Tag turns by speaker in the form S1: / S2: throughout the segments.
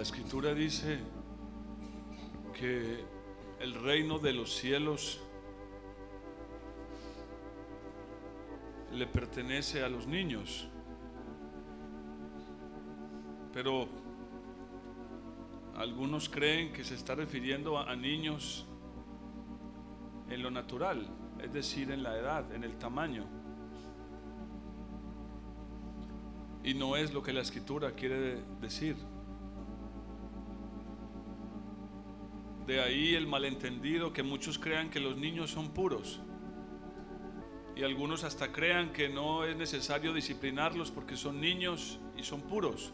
S1: La escritura dice que el reino de los cielos le pertenece a los niños. Pero algunos creen que se está refiriendo a, niños en lo natural, es decir, en la edad, en el tamaño. Y no es lo que la escritura quiere decir. De ahí el malentendido que muchos crean que los niños son puros. Y algunos hasta crean que no es necesario disciplinarlos porque son niños y son puros.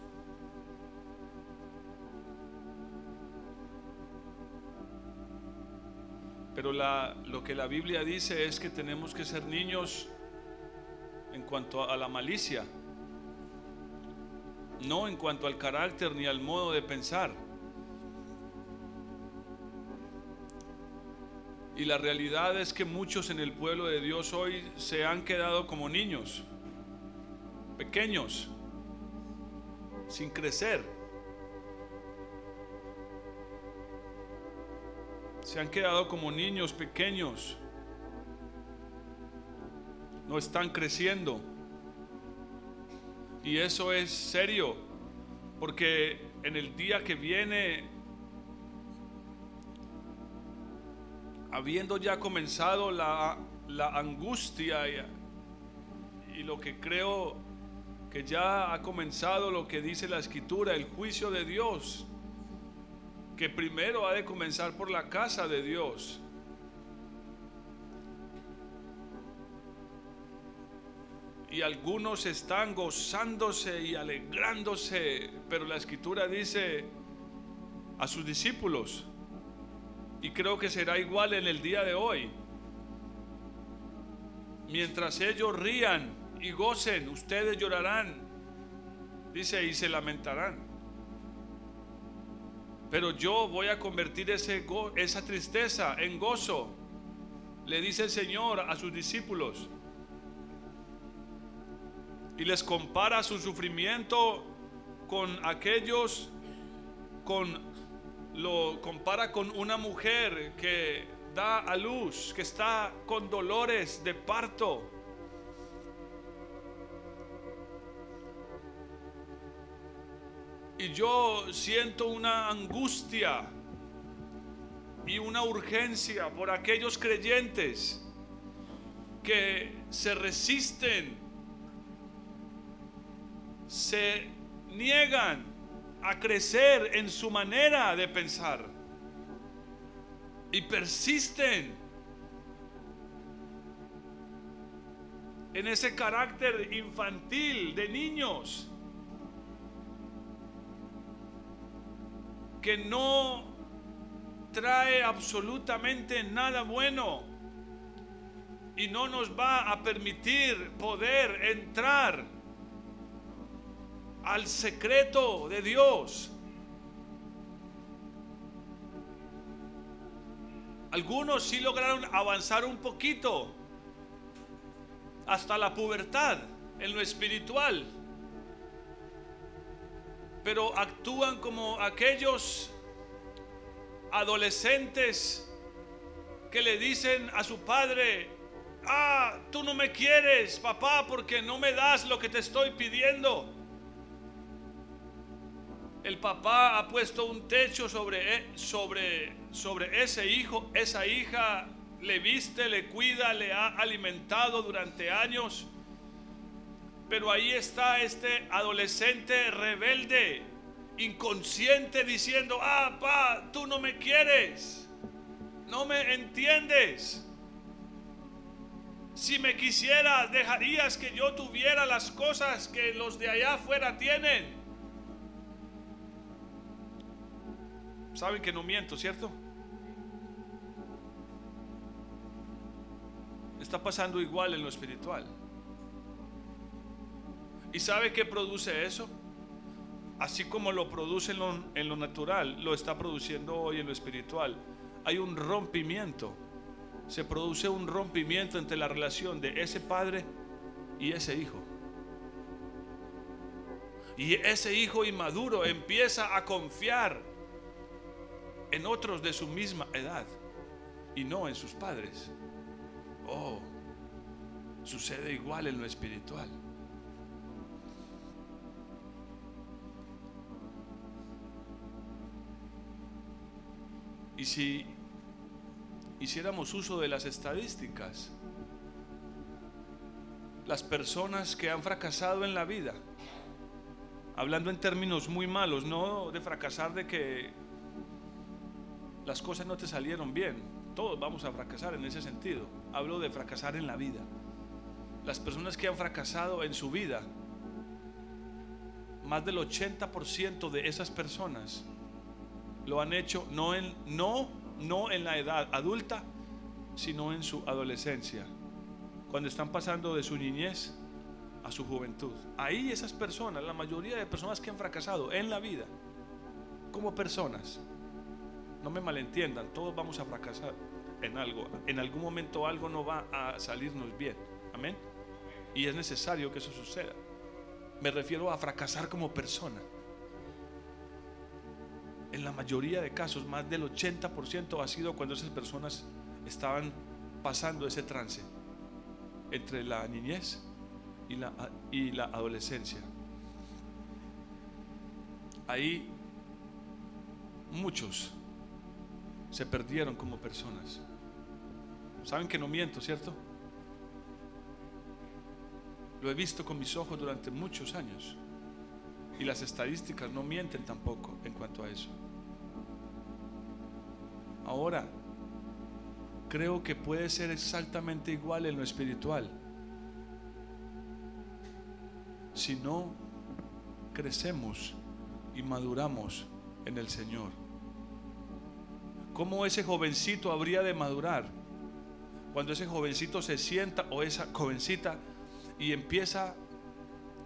S1: Pero lo que la Biblia dice es que tenemos que ser niños en cuanto a la malicia, no en cuanto al carácter ni al modo de pensar. Y la realidad es que muchos en el pueblo de Dios hoy se han quedado como niños, pequeños, sin crecer. se han quedado como niños pequeños. No están creciendo. Y eso es serio, porque en el día que viene, habiendo ya comenzado la, angustia y, y lo que creo que ya ha comenzado lo que dice la escritura, el juicio de Dios, que primero ha de comenzar por la casa de Dios. Y algunos están gozándose y alegrándose, pero la escritura dice a sus discípulos, y creo que será igual en el día de hoy, mientras ellos rían y gocen, ustedes llorarán, dice, y se lamentarán. Pero yo voy a convertir ese esa tristeza en gozo. Le dice el Señor a sus discípulos. Y les compara su sufrimiento con aquellos, con lo compara con una mujer que da a luz, que está con dolores de parto. Y yo siento una angustia y una urgencia por aquellos creyentes que se resisten, se niegan a crecer en su manera de pensar. Y persisten en ese carácter infantil de niños que no trae absolutamente nada bueno y no nos va a permitir poder entrar al secreto de Dios. Algunos sí lograron avanzar un poquito hasta la pubertad en lo espiritual pero actúan como aquellos adolescentes que le dicen a su padre, ah, tú no me quieres, papá, porque no me das lo que te estoy pidiendo. El papá ha puesto un techo sobre, e, sobre, sobre ese hijo, esa hija le viste, le cuida, le ha alimentado durante años pero ahí está este adolescente rebelde, inconsciente, diciendo, ah, pa, tú no me quieres, no me entiendes. Si me quisieras, dejarías que yo tuviera las cosas que los de allá afuera tienen. Saben que no miento, ¿cierto? Está pasando igual en lo espiritual. ¿Y sabe qué produce eso? Así como lo produce en lo, natural, lo está produciendo hoy en lo espiritual. Hay un rompimiento. Se produce un rompimiento entre la relación de ese padre y ese hijo. Y ese hijo inmaduro empieza a confiar en otros de su misma edad y no en sus padres. Oh, sucede igual en lo espiritual. Y si hiciéramos uso de las estadísticas, las personas que han fracasado en la vida, hablando en términos muy malos, no de fracasar de que las cosas no te salieron bien, todos vamos a fracasar en ese sentido, hablo de fracasar en la vida. Las personas que han fracasado en su vida, más del 80% de esas personas lo han hecho no en, no, no en la edad adulta, sino en su adolescencia, cuando están pasando de su niñez a su juventud. Ahí esas personas, la mayoría de personas que han fracasado en la vida, como personas, no me malentiendan, todos vamos a fracasar en algo. En algún momento algo no va a salirnos bien. Amén. Y es necesario que eso suceda. Me refiero a fracasar como persona en la mayoría de casos, más del 80% ha sido cuando esas personas estaban pasando ese trance entre la niñez y la, y la adolescencia. Ahí muchos se perdieron como personas. Saben que no miento, ¿cierto? Lo he visto con mis ojos durante muchos años. Y las estadísticas no mienten tampoco en cuanto a eso. Ahora, creo que puede ser exactamente igual en lo espiritual. Si no crecemos y maduramos en el Señor. ¿Cómo ese jovencito habría de madurar? Cuando ese jovencito se sienta o esa jovencita y empieza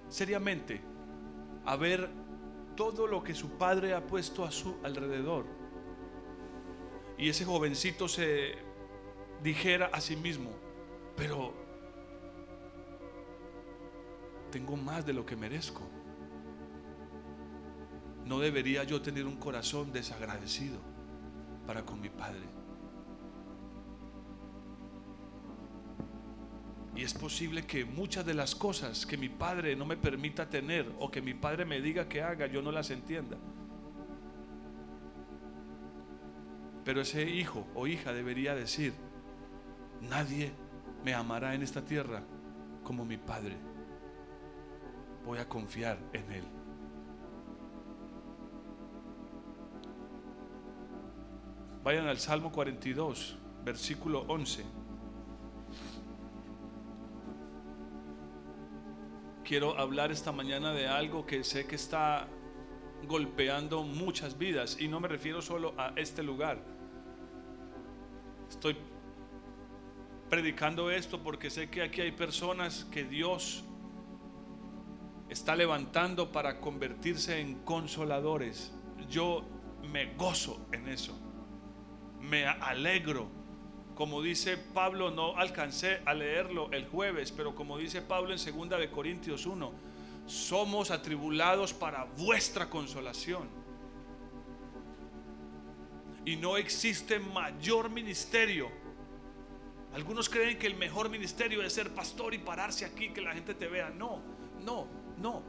S1: seriamente a ver todo lo que su padre ha puesto a su alrededor y ese jovencito se dijera a sí mismo, pero tengo más de lo que merezco. No debería yo tener un corazón desagradecido para con mi padre. Y es posible que muchas de las cosas que mi padre no me permita tener o que mi padre me diga que haga, yo no las entienda. Pero ese hijo o hija debería decir, nadie me amará en esta tierra como mi Padre. Voy a confiar en Él. Vayan al Salmo 42, versículo 11. Quiero hablar esta mañana de algo que sé que está golpeando muchas vidas y no me refiero solo a este lugar. Estoy predicando esto porque sé que aquí hay personas que Dios está levantando para convertirse en consoladores. Yo me gozo en eso. Me alegro. Como dice Pablo, no alcancé a leerlo el jueves, pero como dice Pablo en segunda de Corintios 1, somos atribulados para vuestra consolación. Y no existe mayor ministerio. Algunos creen que el mejor ministerio es ser pastor y pararse aquí, que la gente te vea. No, no, no.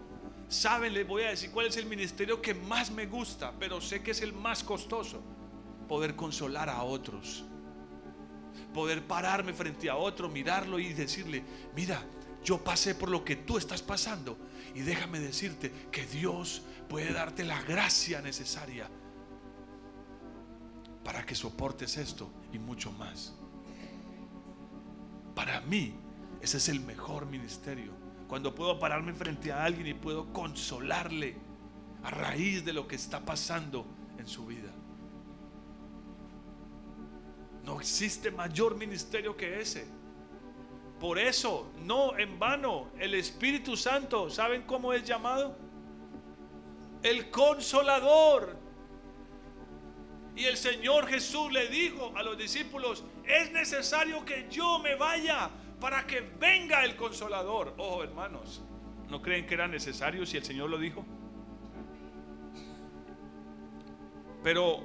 S1: Saben, les voy a decir cuál es el ministerio que más me gusta, pero sé que es el más costoso. Poder consolar a otros. Poder pararme frente a otro, mirarlo y decirle, mira, yo pasé por lo que tú estás pasando y déjame decirte que Dios puede darte la gracia necesaria para que soportes esto y mucho más. Para mí, ese es el mejor ministerio. Cuando puedo pararme frente a alguien y puedo consolarle a raíz de lo que está pasando en su vida. No existe mayor ministerio que ese. Por eso, no en vano, el Espíritu Santo, ¿saben cómo es llamado? El consolador. Y el Señor Jesús le dijo a los discípulos, es necesario que yo me vaya para que venga el consolador. Oh, hermanos, ¿No creen que era necesario si el Señor lo dijo? Pero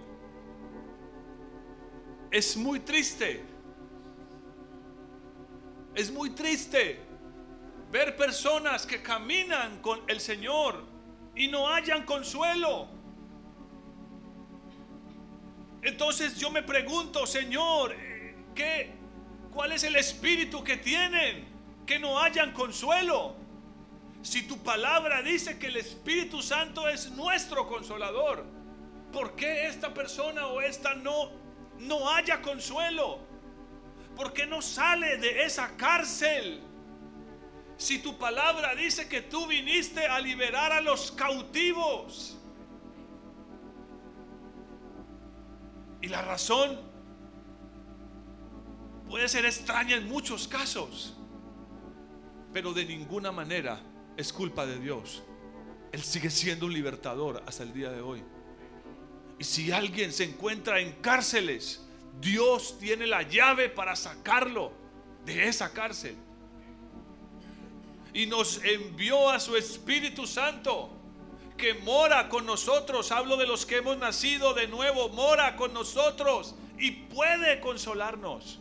S1: es muy triste. Es muy triste ver personas que caminan con el Señor y no hayan consuelo. Entonces yo me pregunto, Señor, ¿qué, ¿cuál es el espíritu que tienen que no hayan consuelo? Si tu palabra dice que el Espíritu Santo es nuestro consolador, ¿por qué esta persona o esta no no haya consuelo? ¿Por qué no sale de esa cárcel? Si tu palabra dice que tú viniste a liberar a los cautivos. Y la razón puede ser extraña en muchos casos, pero de ninguna manera es culpa de Dios. Él sigue siendo un libertador hasta el día de hoy. Y si alguien se encuentra en cárceles, Dios tiene la llave para sacarlo de esa cárcel. Y nos envió a su Espíritu Santo que mora con nosotros. Hablo de los que hemos nacido de nuevo. Mora con nosotros y puede consolarnos.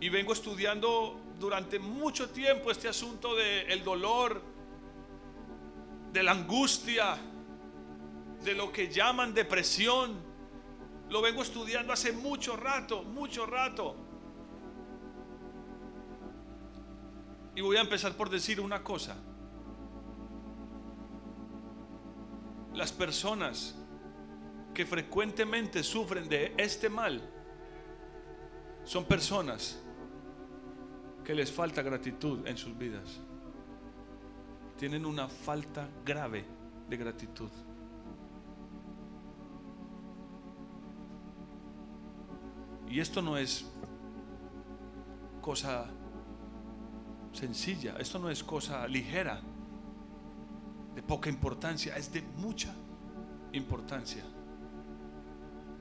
S1: Y vengo estudiando durante mucho tiempo este asunto del el dolor, de la angustia, de lo que llaman depresión. Lo vengo estudiando hace mucho rato, mucho rato. Y voy a empezar por decir una cosa. Las personas que frecuentemente sufren de este mal son personas que les falta gratitud en sus vidas tienen una falta grave de gratitud. Y esto no es cosa sencilla, esto no es cosa ligera, de poca importancia, es de mucha importancia.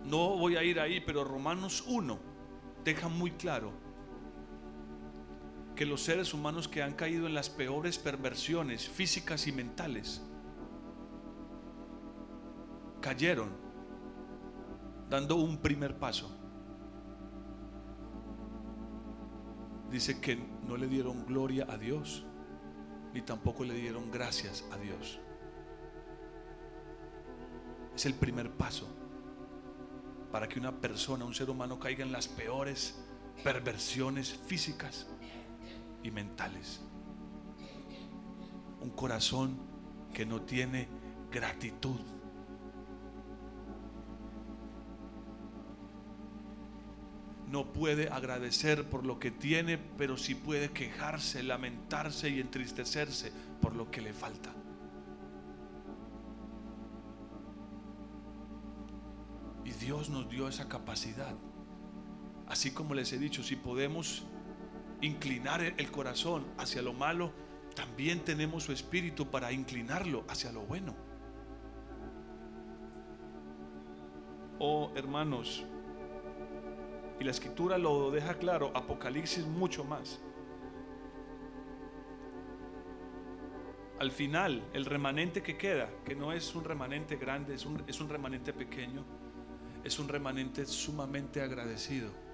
S1: No voy a ir ahí, pero Romanos 1 deja muy claro que los seres humanos que han caído en las peores perversiones físicas y mentales cayeron dando un primer paso. Dice que no le dieron gloria a Dios, ni tampoco le dieron gracias a Dios. Es el primer paso para que una persona, un ser humano caiga en las peores perversiones físicas y mentales. Un corazón que no tiene gratitud. No puede agradecer por lo que tiene, pero sí puede quejarse, lamentarse y entristecerse por lo que le falta. Y Dios nos dio esa capacidad. Así como les he dicho, si podemos inclinar el corazón hacia lo malo, también tenemos su espíritu para inclinarlo hacia lo bueno. Oh hermanos, y la escritura lo deja claro, Apocalipsis mucho más. Al final, el remanente que queda, que no es un remanente grande, es un, es un remanente pequeño, es un remanente sumamente agradecido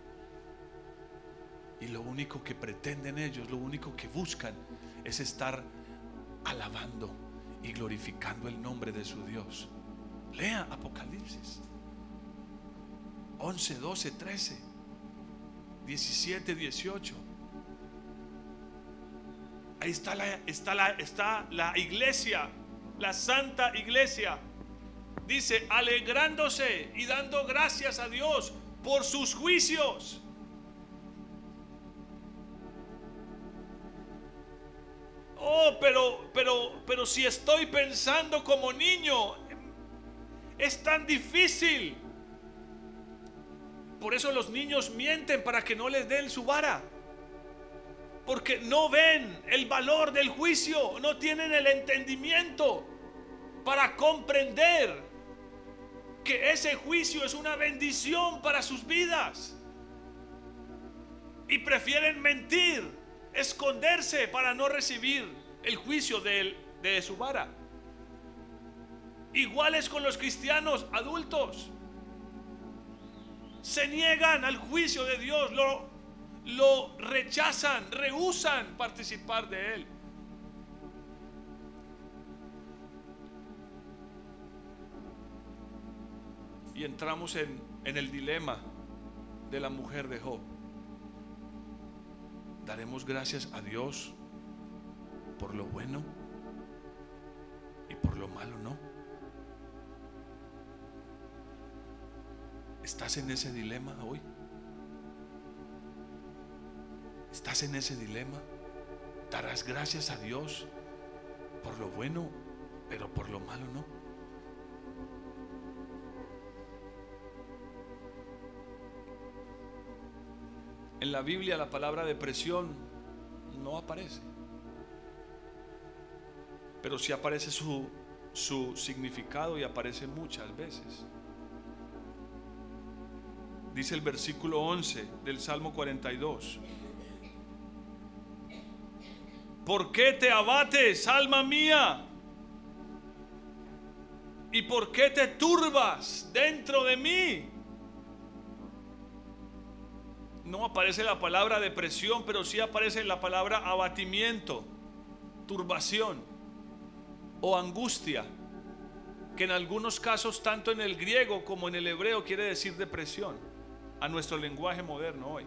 S1: y lo único que pretenden ellos, lo único que buscan es estar alabando y glorificando el nombre de su Dios. Lea Apocalipsis 11, 12, 13, 17, 18. Ahí está la, está la, está la iglesia, la santa iglesia. Dice, alegrándose y dando gracias a Dios por sus juicios Oh, pero, pero, pero si estoy pensando como niño, es tan difícil. Por eso los niños mienten para que no les den su vara. Porque no ven el valor del juicio, no tienen el entendimiento para comprender que ese juicio es una bendición para sus vidas. y prefieren mentir, esconderse para no recibir el juicio de, su vara. Iguales con los cristianos adultos. Se niegan al juicio de Dios, lo, lo rechazan, rehusan participar de él. Y entramos en, en el dilema de la mujer de Job. Daremos gracias a Dios por lo bueno y por lo malo no. ¿Estás en ese dilema hoy? ¿Estás en ese dilema? ¿Darás gracias a Dios por lo bueno, pero por lo malo no? En la Biblia la palabra depresión no aparece. Pero sí aparece su, su significado y aparece muchas veces. Dice el versículo 11 del Salmo 42. ¿Por qué te abates, alma mía? ¿Y por qué te turbas dentro de mí? No aparece la palabra depresión, pero sí aparece la palabra abatimiento, turbación o angustia, que en algunos casos, tanto en el griego como en el hebreo, quiere decir depresión, a nuestro lenguaje moderno hoy.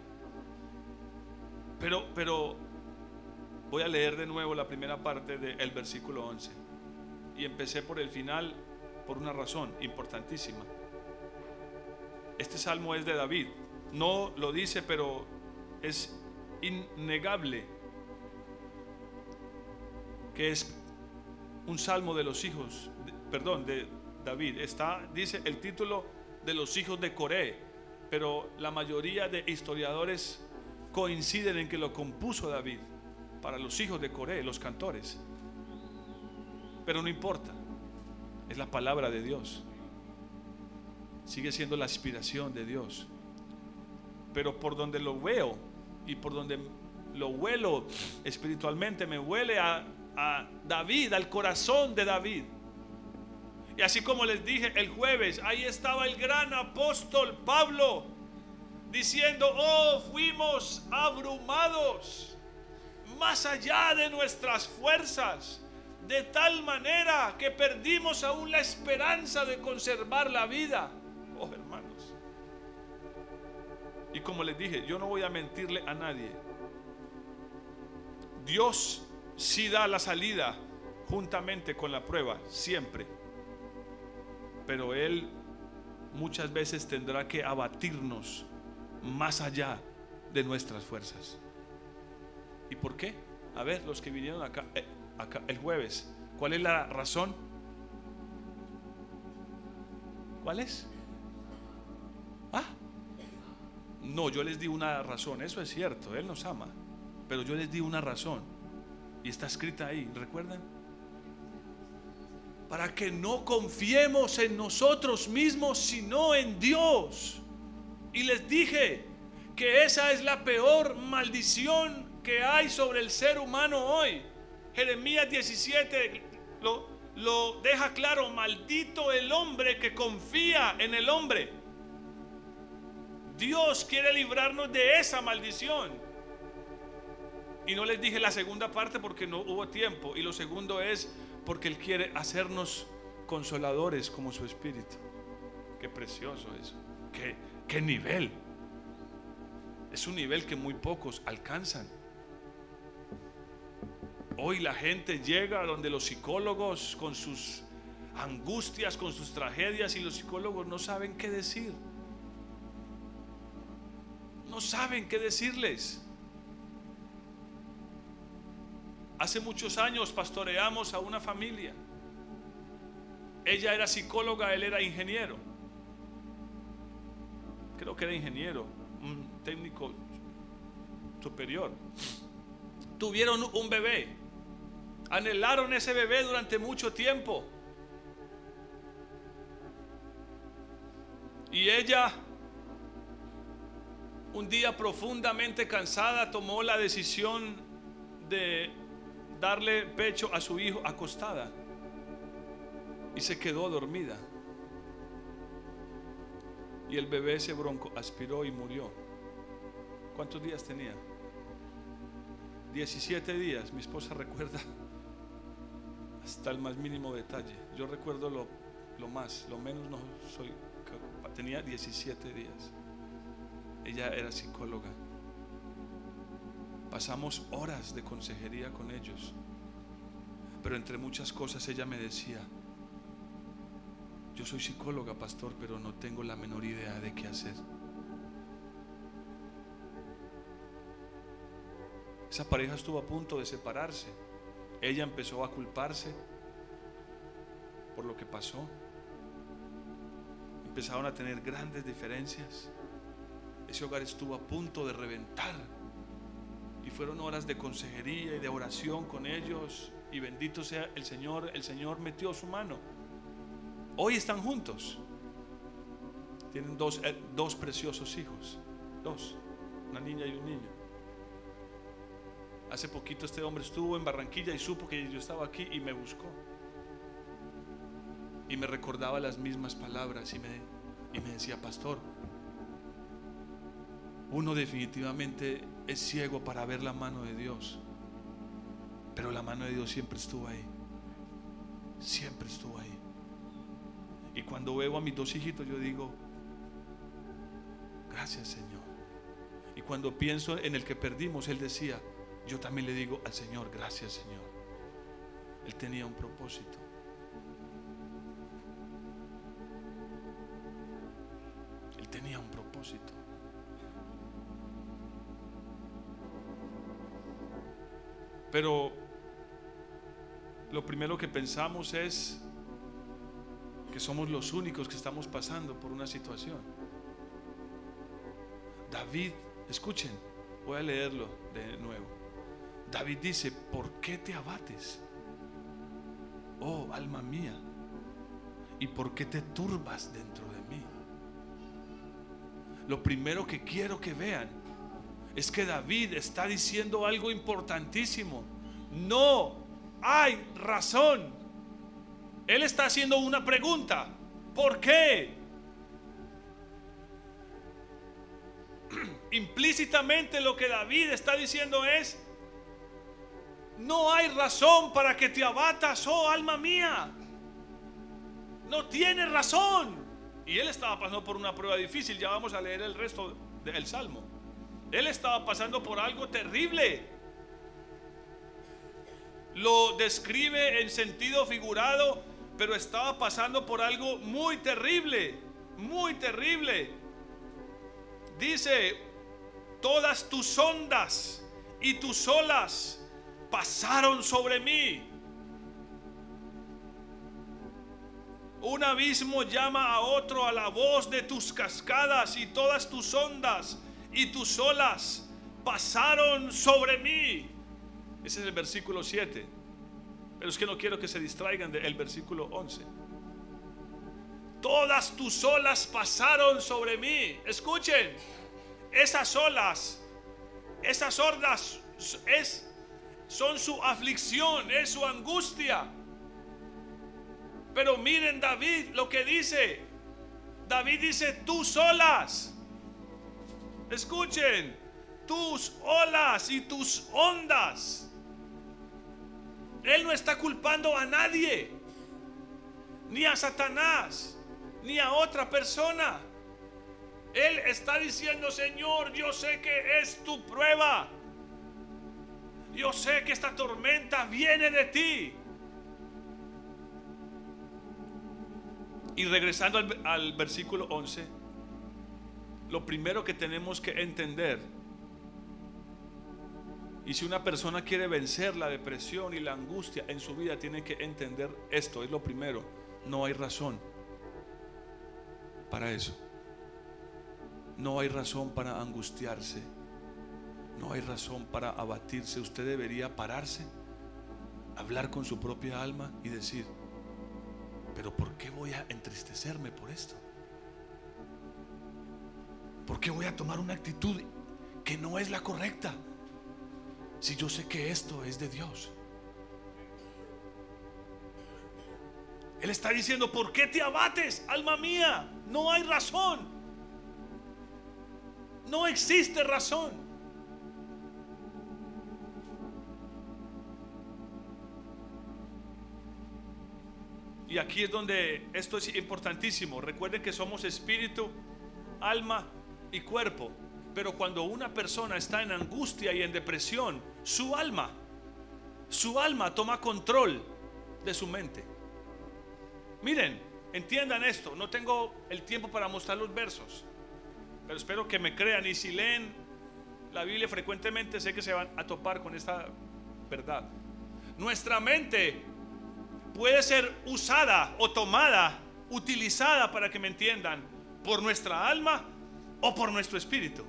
S1: Pero, pero voy a leer de nuevo la primera parte del versículo 11. Y empecé por el final por una razón importantísima. Este salmo es de David, no lo dice, pero es innegable que es un salmo de los hijos, perdón, de David. Está, dice el título de los hijos de Coré, pero la mayoría de historiadores coinciden en que lo compuso David para los hijos de Coré, los cantores. Pero no importa, es la palabra de Dios. Sigue siendo la inspiración de Dios pero por donde lo veo y por donde lo huelo espiritualmente, me huele a, David, al corazón de David. Y así como les dije el jueves, ahí estaba el gran apóstol Pablo diciendo, oh, fuimos abrumados más allá de nuestras fuerzas, de tal manera que perdimos aún la esperanza de conservar la vida. Y como les dije, yo no voy a mentirle a nadie. Dios sí da la salida juntamente con la prueba, siempre. Pero Él muchas veces tendrá que abatirnos más allá de nuestras fuerzas. ¿Y por qué? A ver, los que vinieron acá, eh, acá el jueves, ¿cuál es la razón? ¿Cuál es? No, yo les di una razón, eso es cierto, Él nos ama, pero yo les di una razón y está escrita ahí, ¿recuerdan? Para que no confiemos en nosotros mismos, sino en Dios. Y les dije que esa es la peor maldición que hay sobre el ser humano hoy. Jeremías 17 lo, lo deja claro, maldito el hombre que confía en el hombre. Dios quiere librarnos de esa maldición. Y no les dije la segunda parte porque no hubo tiempo. Y lo segundo es porque Él quiere hacernos consoladores como su espíritu. Qué precioso eso. Qué, qué nivel. Es un nivel que muy pocos alcanzan. Hoy la gente llega donde los psicólogos con sus angustias, con sus tragedias y los psicólogos no saben qué decir no saben qué decirles. Hace muchos años pastoreamos a una familia. Ella era psicóloga, él era ingeniero. Creo que era ingeniero, un técnico superior. Tuvieron un bebé. Anhelaron ese bebé durante mucho tiempo. Y ella un día profundamente cansada tomó la decisión de darle pecho a su hijo acostada y se quedó dormida. Y el bebé ese bronco aspiró y murió. ¿Cuántos días tenía? 17 días. Mi esposa recuerda hasta el más mínimo detalle. Yo recuerdo lo, lo más, lo menos no soy. Tenía 17 días. Ella era psicóloga. Pasamos horas de consejería con ellos. Pero entre muchas cosas ella me decía, yo soy psicóloga, pastor, pero no tengo la menor idea de qué hacer. Esa pareja estuvo a punto de separarse. Ella empezó a culparse por lo que pasó. Empezaron a tener grandes diferencias. Ese hogar estuvo a punto de reventar. Y fueron horas de consejería y de oración con ellos. Y bendito sea el Señor. El Señor metió su mano. Hoy están juntos. Tienen dos, eh, dos preciosos hijos. Dos. Una niña y un niño. Hace poquito este hombre estuvo en Barranquilla y supo que yo estaba aquí y me buscó. Y me recordaba las mismas palabras y me, y me decía, pastor, uno definitivamente es ciego para ver la mano de Dios. Pero la mano de Dios siempre estuvo ahí. Siempre estuvo ahí. Y cuando veo a mis dos hijitos, yo digo, gracias Señor. Y cuando pienso en el que perdimos, Él decía, yo también le digo al Señor, gracias Señor. Él tenía un propósito. Él tenía un propósito. Pero lo primero que pensamos es que somos los únicos que estamos pasando por una situación. David, escuchen, voy a leerlo de nuevo. David dice, ¿por qué te abates? Oh, alma mía, ¿y por qué te turbas dentro de mí? Lo primero que quiero que vean es que David está diciendo algo importantísimo. No hay razón él está haciendo una pregunta. ¿Por qué? Implícitamente lo que David está diciendo es, no hay razón para que te abatas, oh alma mía. No tienes razón. Y él estaba pasando por una prueba difícil. Ya vamos a leer el resto del salmo. Él estaba pasando por algo terrible. Lo describe en sentido figurado pero estaba pasando por algo muy terrible, muy terrible. Dice, todas tus ondas y tus olas pasaron sobre mí. Un abismo llama a otro a la voz de tus cascadas y todas tus ondas y tus olas pasaron sobre mí. Ese es el versículo 7. Pero es que no quiero que se distraigan del versículo 11. Todas tus olas pasaron sobre mí. Escuchen, esas olas, esas hordas es, son su aflicción, es su angustia. Pero miren David lo que dice. David dice, tus olas. Escuchen, tus olas y tus ondas él no está culpando a nadie, ni a Satanás, ni a otra persona. Él está diciendo, Señor, yo sé que es tu prueba. Yo sé que esta tormenta viene de ti. Y regresando al, al versículo 11, lo primero que tenemos que entender y si una persona quiere vencer la depresión y la angustia en su vida, tiene que entender esto. Es lo primero. No hay razón para eso. No hay razón para angustiarse. No hay razón para abatirse. Usted debería pararse, hablar con su propia alma y decir, pero ¿por qué voy a entristecerme por esto? ¿Por qué voy a tomar una actitud que no es la correcta? Si yo sé que esto es de Dios. Él está diciendo, ¿por qué te abates, alma mía? No hay razón. No existe razón. Y aquí es donde esto es importantísimo. Recuerden que somos espíritu, alma y cuerpo. Pero cuando una persona está en angustia y en depresión, su alma, su alma toma control de su mente. Miren, entiendan esto. No tengo el tiempo para mostrar los versos. Pero espero que me crean. Y si leen la Biblia frecuentemente, sé que se van a topar con esta verdad. Nuestra mente puede ser usada o tomada, utilizada para que me entiendan, por nuestra alma o por nuestro espíritu.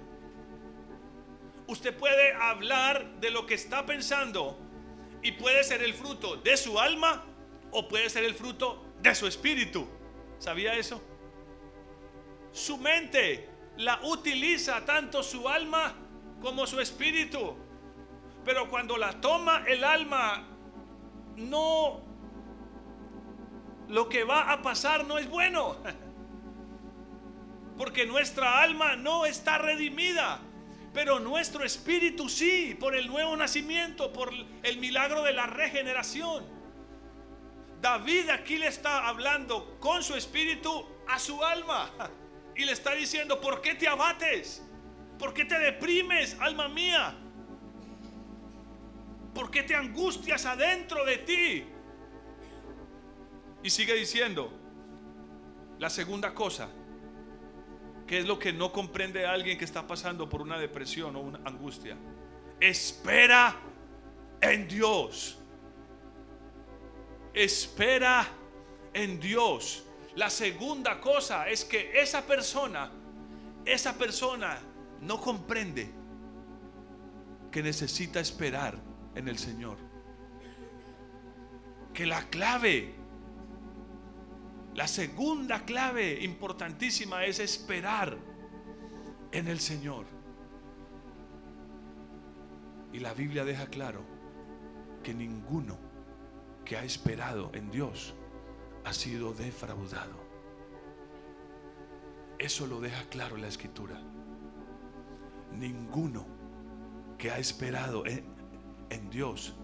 S1: Usted puede hablar de lo que está pensando y puede ser el fruto de su alma o puede ser el fruto de su espíritu. ¿Sabía eso? Su mente la utiliza tanto su alma como su espíritu. Pero cuando la toma el alma, no lo que va a pasar no es bueno. Porque nuestra alma no está redimida. Pero nuestro espíritu sí, por el nuevo nacimiento, por el milagro de la regeneración. David aquí le está hablando con su espíritu a su alma. Y le está diciendo, ¿por qué te abates? ¿Por qué te deprimes, alma mía? ¿Por qué te angustias adentro de ti? Y sigue diciendo, la segunda cosa, que es lo que no comprende alguien que está pasando por una depresión o una angustia. Espera en Dios. Espera en Dios. La segunda cosa es que esa persona, esa persona no comprende que necesita esperar en el Señor. Que la clave la segunda clave importantísima es esperar en el Señor. Y la Biblia deja claro que ninguno que ha esperado en Dios ha sido defraudado. Eso lo deja claro la escritura. Ninguno que ha esperado en, en Dios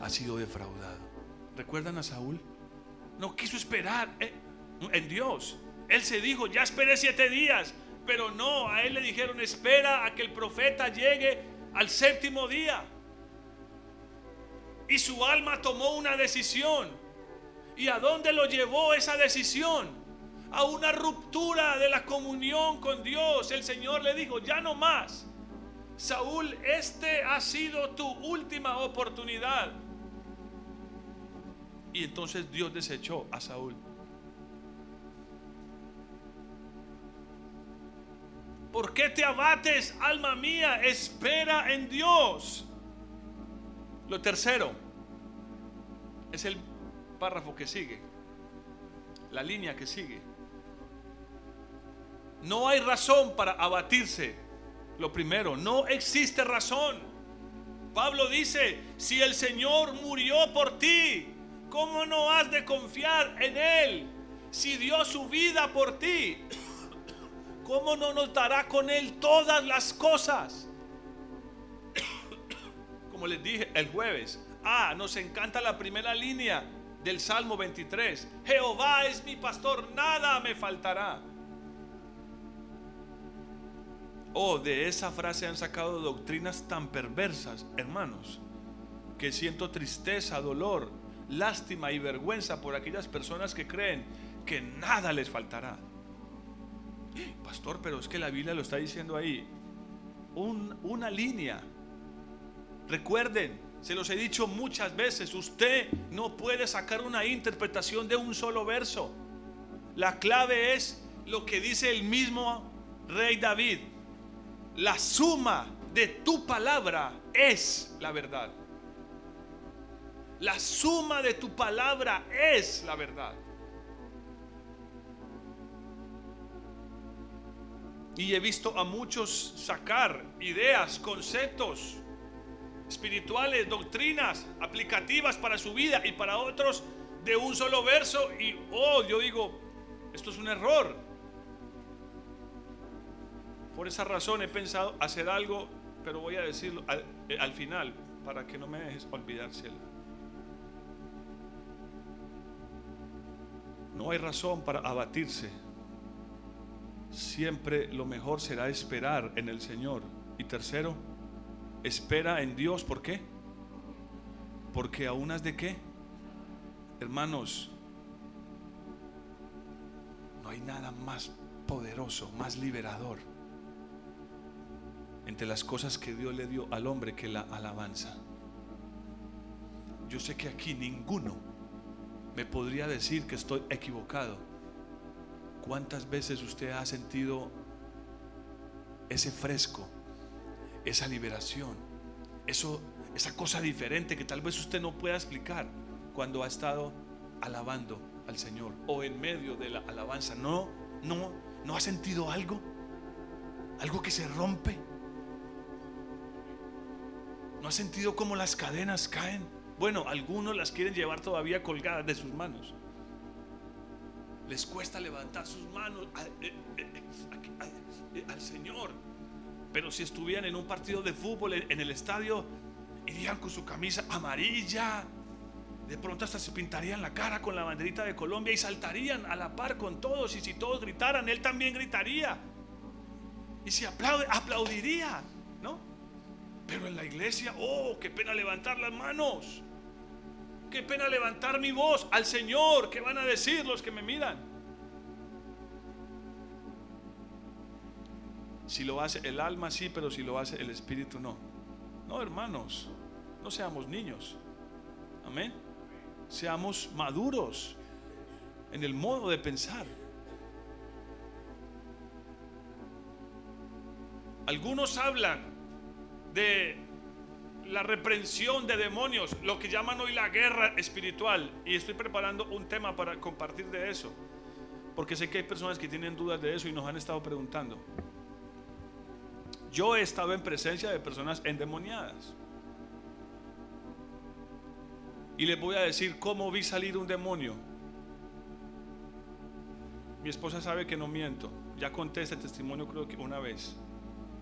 S1: ha sido defraudado. ¿Recuerdan a Saúl? No quiso esperar eh, en Dios. Él se dijo, ya esperé siete días, pero no, a él le dijeron, espera a que el profeta llegue al séptimo día. Y su alma tomó una decisión. ¿Y a dónde lo llevó esa decisión? A una ruptura de la comunión con Dios. El Señor le dijo, ya no más. Saúl, este ha sido tu última oportunidad. Y entonces Dios desechó a Saúl. ¿Por qué te abates, alma mía? Espera en Dios. Lo tercero es el párrafo que sigue, la línea que sigue. No hay razón para abatirse. Lo primero, no existe razón. Pablo dice, si el Señor murió por ti, ¿cómo no has de confiar en Él? Si dio su vida por ti, ¿cómo no nos dará con Él todas las cosas? Como les dije el jueves, ah, nos encanta la primera línea del Salmo 23. Jehová es mi pastor, nada me faltará. Oh, de esa frase han sacado doctrinas tan perversas, hermanos, que siento tristeza, dolor, lástima y vergüenza por aquellas personas que creen que nada les faltará. Pastor, pero es que la Biblia lo está diciendo ahí. una línea. Recuerden, se los he dicho muchas veces, usted no puede sacar una interpretación de un solo verso. La clave es lo que dice el mismo rey David. La suma de tu palabra es la verdad. La suma de tu palabra es la verdad. Y he visto a muchos sacar ideas, conceptos espirituales, doctrinas aplicativas para su vida y para otros de un solo verso. Y, oh, yo digo, esto es un error. Por esa razón he pensado hacer algo, pero voy a decirlo al, al final para que no me dejes olvidárselo. No hay razón para abatirse. Siempre lo mejor será esperar en el Señor. Y tercero, espera en Dios. ¿Por qué? Porque a unas de qué? Hermanos, no hay nada más poderoso, más liberador entre las cosas que Dios le dio al hombre que la alabanza. Yo sé que aquí ninguno me podría decir que estoy equivocado. ¿Cuántas veces usted ha sentido ese fresco, esa liberación, eso, esa cosa diferente que tal vez usted no pueda explicar cuando ha estado alabando al Señor o en medio de la alabanza? No, no, no ha sentido algo, algo que se rompe. ¿No ha sentido cómo las cadenas caen? Bueno, algunos las quieren llevar todavía colgadas de sus manos. Les cuesta levantar sus manos eh, eh, al, Señor. Pero si estuvieran en un partido de fútbol en el estadio, irían con su camisa amarilla. De pronto hasta se pintarían la cara con la banderita de Colombia y saltarían a la par con todos. Y si todos gritaran, él también gritaría. Y si aplaude, aplaudiría. ¿No? Pero en la iglesia, oh, qué pena levantar las manos. Qué pena levantar mi voz al Señor. ¿Qué van a decir los que me miran? Si lo hace el alma, sí, pero si lo hace el espíritu, no. No, hermanos, no seamos niños. Amén. Seamos maduros en el modo de pensar. Algunos hablan de la reprensión de demonios, lo que llaman hoy la guerra espiritual. Y estoy preparando un tema para compartir de eso. Porque sé que hay personas que tienen dudas de eso y nos han estado preguntando. Yo he estado en presencia de personas endemoniadas. Y les voy a decir cómo vi salir un demonio. Mi esposa sabe que no miento. Ya conté este testimonio creo que una vez.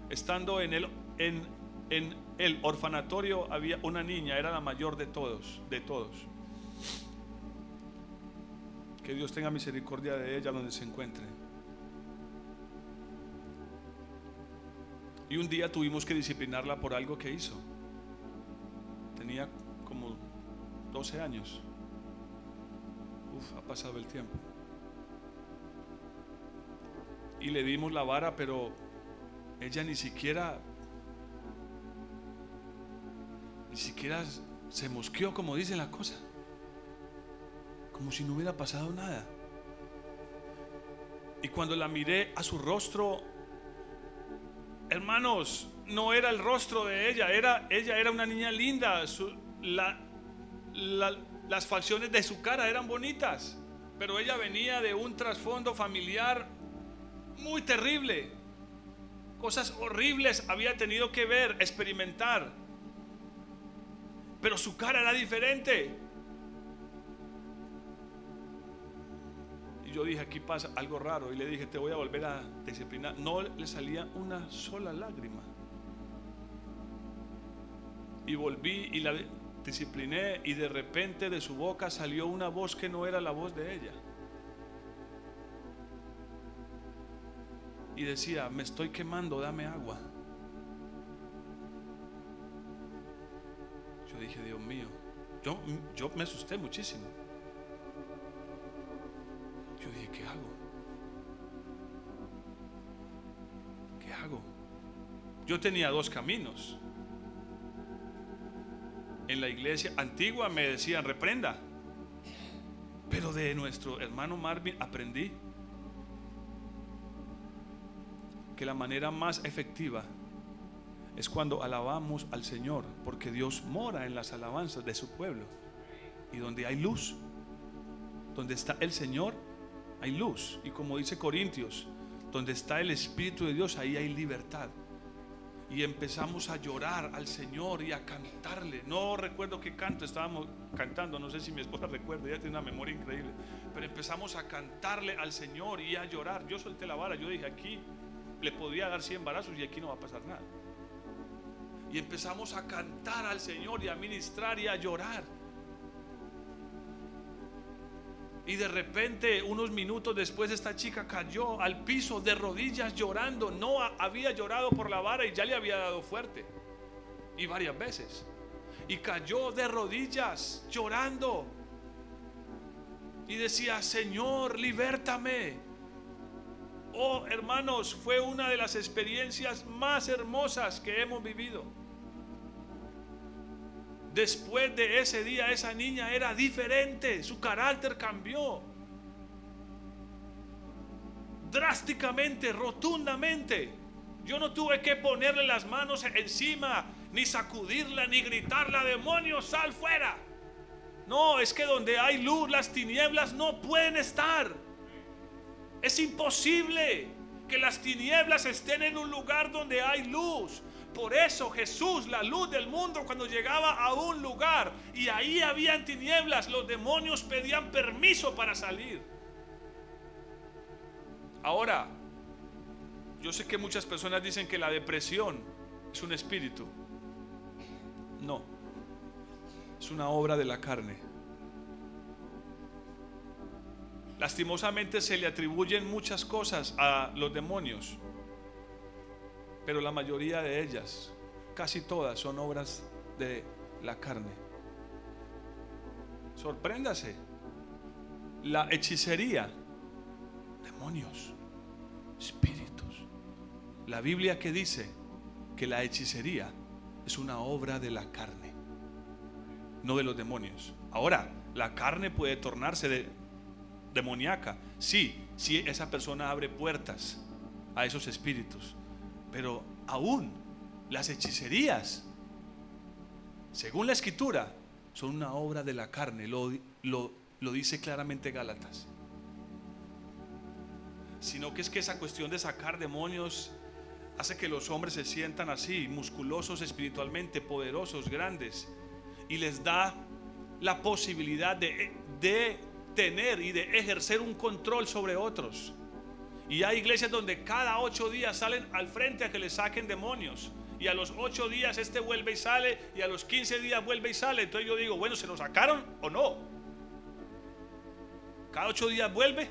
S1: Estando en el, en en el orfanatorio había una niña, era la mayor de todos, de todos. Que Dios tenga misericordia de ella donde se encuentre. Y un día tuvimos que disciplinarla por algo que hizo. Tenía como 12 años. Uf, ha pasado el tiempo. Y le dimos la vara, pero ella ni siquiera ni siquiera se mosqueó como dicen la cosa. Como si no hubiera pasado nada. Y cuando la miré a su rostro, hermanos, no era el rostro de ella, era, ella era una niña linda. las facciones de su cara eran bonitas, pero ella venía de un trasfondo familiar muy terrible. Cosas horribles había tenido que ver, experimentar pero su cara era diferente. Y yo dije, aquí pasa algo raro. Y le dije, te voy a volver a disciplinar. No le salía una sola lágrima. Y volví y la discipliné y de repente de su boca salió una voz que no era la voz de ella. Y decía, me estoy quemando, dame agua. Dije, Dios mío, yo, yo me asusté muchísimo. Yo dije, ¿qué hago? ¿Qué hago? Yo tenía dos caminos. En la iglesia antigua me decían, reprenda. Pero de nuestro hermano Marvin aprendí que la manera más efectiva es cuando alabamos al Señor, porque Dios mora en las alabanzas de su pueblo. Y donde hay luz, donde está el Señor, hay luz. Y como dice Corintios, donde está el Espíritu de Dios, ahí hay libertad. Y empezamos a llorar al Señor y a cantarle. No recuerdo qué canto estábamos cantando, no sé si mi esposa recuerda, ella tiene una memoria increíble. Pero empezamos a cantarle al Señor y a llorar. Yo solté la vara, yo dije aquí le podía dar 100 embarazos y aquí no va a pasar nada. Y empezamos a cantar al Señor y a ministrar y a llorar. Y de repente, unos minutos después, esta chica cayó al piso de rodillas llorando. No había llorado por la vara y ya le había dado fuerte. Y varias veces. Y cayó de rodillas llorando. Y decía, Señor, libértame. Oh, hermanos, fue una de las experiencias más hermosas que hemos vivido. Después de ese día esa niña era diferente, su carácter cambió drásticamente, rotundamente. Yo no tuve que ponerle las manos encima, ni sacudirla, ni gritarla, demonios, sal fuera. No, es que donde hay luz, las tinieblas no pueden estar. Es imposible que las tinieblas estén en un lugar donde hay luz. Por eso Jesús, la luz del mundo, cuando llegaba a un lugar y ahí habían tinieblas, los demonios pedían permiso para salir. Ahora, yo sé que muchas personas dicen que la depresión es un espíritu. No, es una obra de la carne. Lastimosamente se le atribuyen muchas cosas a los demonios pero la mayoría de ellas, casi todas, son obras de la carne. Sorpréndase, la hechicería, demonios, espíritus. La Biblia que dice que la hechicería es una obra de la carne, no de los demonios. Ahora, la carne puede tornarse de, demoníaca, sí, si esa persona abre puertas a esos espíritus. Pero aún las hechicerías, según la escritura, son una obra de la carne. Lo, lo, dice claramente Gálatas. Sino que es que esa cuestión de sacar demonios hace que los hombres se sientan así, musculosos espiritualmente, poderosos, grandes, y les da la posibilidad de, de tener y de ejercer un control sobre otros. Y hay iglesias donde cada ocho días salen al frente a que le saquen demonios. Y a los ocho días este vuelve y sale. Y a los quince días vuelve y sale. Entonces yo digo, bueno, ¿se lo sacaron o no? Cada ocho días vuelve.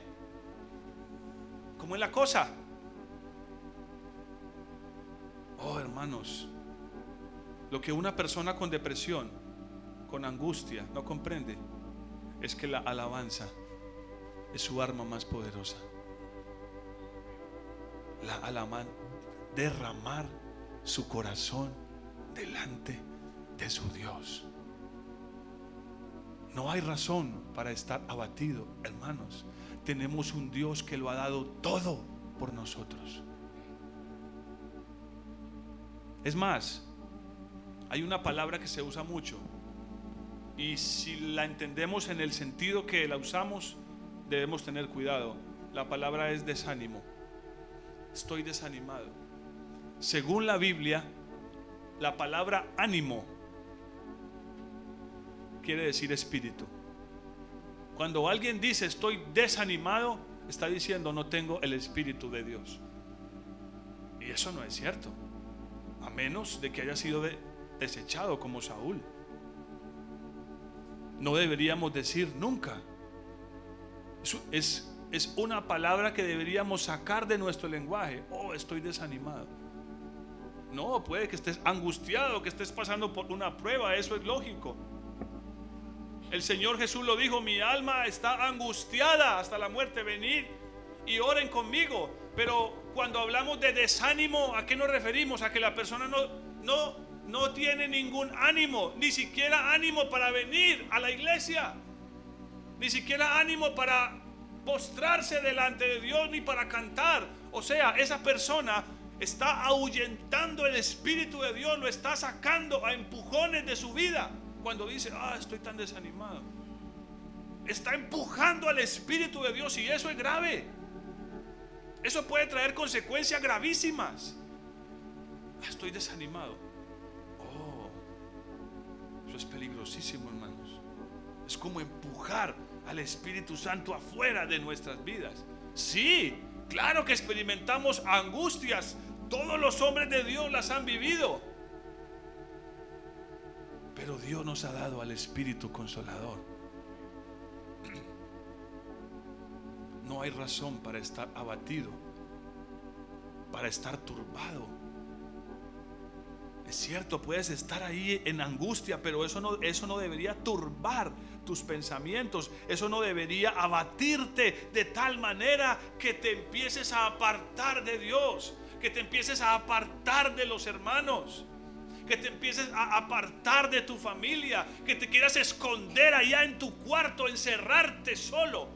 S1: ¿Cómo es la cosa? Oh, hermanos. Lo que una persona con depresión, con angustia, no comprende es que la alabanza es su arma más poderosa la alaman, derramar su corazón delante de su Dios. No hay razón para estar abatido, hermanos. Tenemos un Dios que lo ha dado todo por nosotros. Es más, hay una palabra que se usa mucho y si la entendemos en el sentido que la usamos, debemos tener cuidado. La palabra es desánimo estoy desanimado. Según la Biblia, la palabra ánimo quiere decir espíritu. Cuando alguien dice estoy desanimado, está diciendo no tengo el espíritu de Dios. Y eso no es cierto. A menos de que haya sido desechado como Saúl. No deberíamos decir nunca. Eso es es una palabra que deberíamos sacar de nuestro lenguaje. Oh, estoy desanimado. No, puede que estés angustiado, que estés pasando por una prueba, eso es lógico. El Señor Jesús lo dijo, mi alma está angustiada hasta la muerte, venid y oren conmigo. Pero cuando hablamos de desánimo, ¿a qué nos referimos? A que la persona no, no, no tiene ningún ánimo, ni siquiera ánimo para venir a la iglesia, ni siquiera ánimo para postrarse delante de Dios ni para cantar. O sea, esa persona está ahuyentando el Espíritu de Dios, lo está sacando a empujones de su vida. Cuando dice, ah, estoy tan desanimado. Está empujando al Espíritu de Dios y eso es grave. Eso puede traer consecuencias gravísimas. Ah, estoy desanimado. Oh, eso es peligrosísimo, hermanos. Es como empujar al Espíritu Santo afuera de nuestras vidas. Sí, claro que experimentamos angustias. Todos los hombres de Dios las han vivido. Pero Dios nos ha dado al Espíritu Consolador. No hay razón para estar abatido, para estar turbado. Es cierto, puedes estar ahí en angustia, pero eso no, eso no debería turbar tus pensamientos. Eso no debería abatirte de tal manera que te empieces a apartar de Dios, que te empieces a apartar de los hermanos que te empieces a apartar de tu familia, que te quieras esconder allá en tu cuarto, encerrarte solo,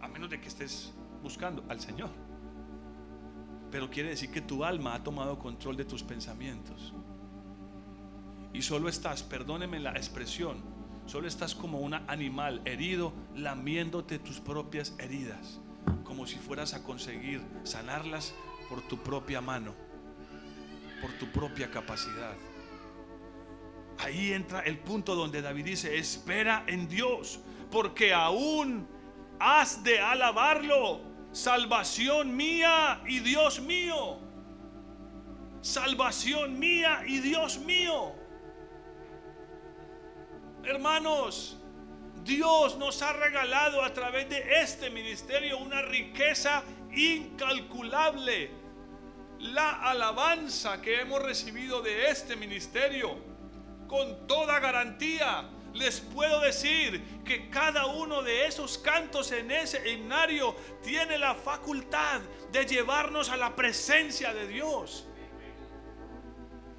S1: a menos de que estés buscando al Señor. Pero quiere decir que tu alma ha tomado control de tus pensamientos. Y solo estás, perdóneme la expresión, solo estás como un animal herido lamiéndote tus propias heridas, como si fueras a conseguir sanarlas por tu propia mano por tu propia capacidad. Ahí entra el punto donde David dice, espera en Dios, porque aún has de alabarlo, salvación mía y Dios mío. Salvación mía y Dios mío. Hermanos, Dios nos ha regalado a través de este ministerio una riqueza incalculable la alabanza que hemos recibido de este ministerio. Con toda garantía les puedo decir que cada uno de esos cantos en ese himnario tiene la facultad de llevarnos a la presencia de Dios.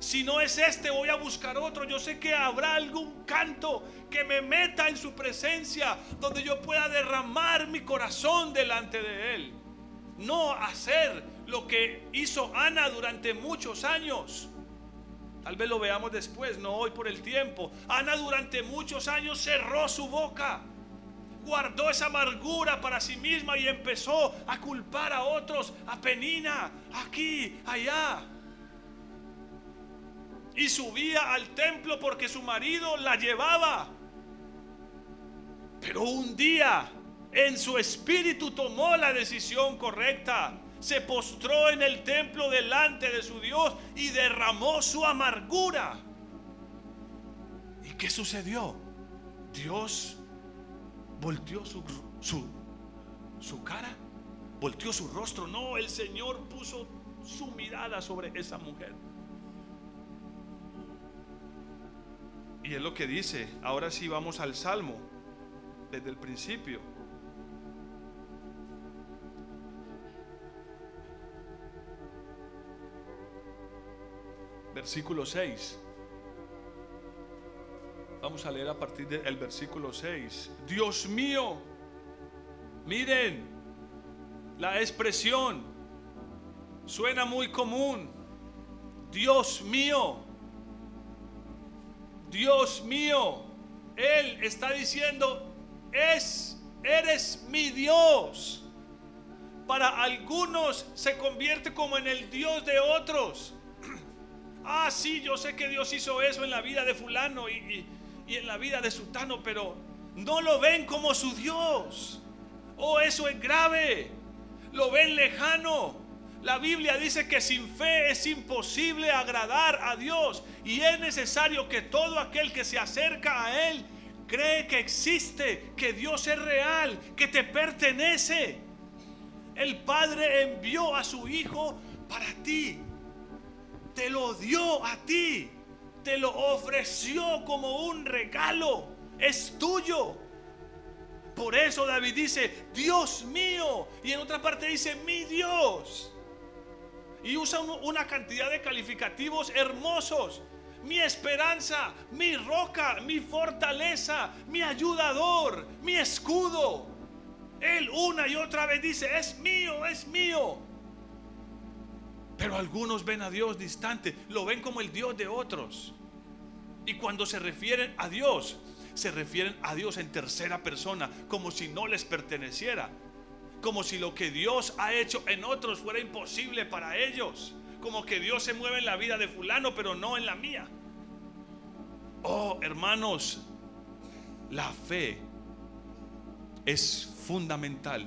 S1: Si no es este, voy a buscar otro. Yo sé que habrá algún canto que me meta en su presencia, donde yo pueda derramar mi corazón delante de Él. No hacer lo que hizo Ana durante muchos años. Tal vez lo veamos después, no hoy por el tiempo. Ana durante muchos años cerró su boca, guardó esa amargura para sí misma y empezó a culpar a otros, a Penina, aquí, allá. Y subía al templo porque su marido la llevaba. Pero un día en su espíritu tomó la decisión correcta se postró en el templo delante de su Dios y derramó su amargura. ¿Y qué sucedió? Dios volteó su, su, su cara, volteó su rostro. No, el Señor puso su mirada sobre esa mujer. Y es lo que dice. Ahora sí vamos al Salmo, desde el principio. versículo 6. Vamos a leer a partir del versículo 6. Dios mío, miren, la expresión suena muy común. Dios mío, Dios mío, Él está diciendo, es, eres mi Dios. Para algunos se convierte como en el Dios de otros. Ah, sí, yo sé que Dios hizo eso en la vida de fulano y, en la vida de sutano, pero no lo ven como su Dios. Oh, eso es grave. Lo ven lejano. La Biblia dice que sin fe es imposible agradar a Dios y es necesario que todo aquel que se acerca a Él cree que existe, que Dios es real, que te pertenece. El Padre envió a su Hijo para ti te lo dio a ti, te lo ofreció como un regalo, es tuyo. Por eso David dice, Dios mío, y en otra parte dice, mi Dios. Y usa una cantidad de calificativos hermosos. Mi esperanza, mi roca, mi fortaleza, mi ayudador, mi escudo. Él una y otra vez dice, es mío, es mío. Pero algunos ven a Dios distante, lo ven como el Dios de otros. Y cuando se refieren a Dios, se refieren a Dios en tercera persona, como si no les perteneciera, como si lo que Dios ha hecho en otros fuera imposible para ellos, como que Dios se mueve en la vida de fulano, pero no en la mía. Oh, hermanos, la fe es fundamental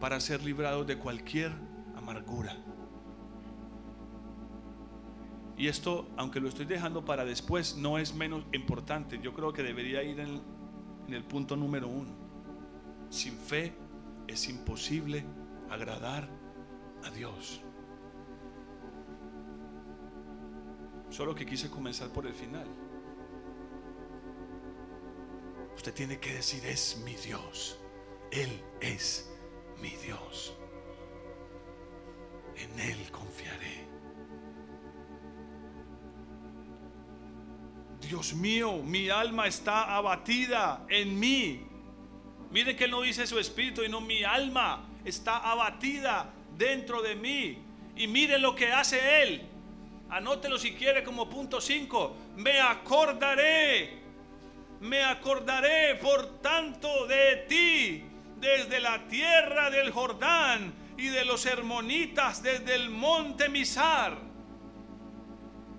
S1: para ser librados de cualquier amargura. Y esto, aunque lo estoy dejando para después, no es menos importante. Yo creo que debería ir en, en el punto número uno. Sin fe es imposible agradar a Dios. Solo que quise comenzar por el final. Usted tiene que decir, es mi Dios. Él es mi Dios. En Él confiaré. Dios mío, mi alma está abatida en mí. Miren que Él no dice su espíritu y no mi alma está abatida dentro de mí. Y miren lo que hace Él. Anótelo si quiere como punto 5. Me acordaré. Me acordaré por tanto de ti desde la tierra del Jordán y de los hermonitas desde el monte Misar.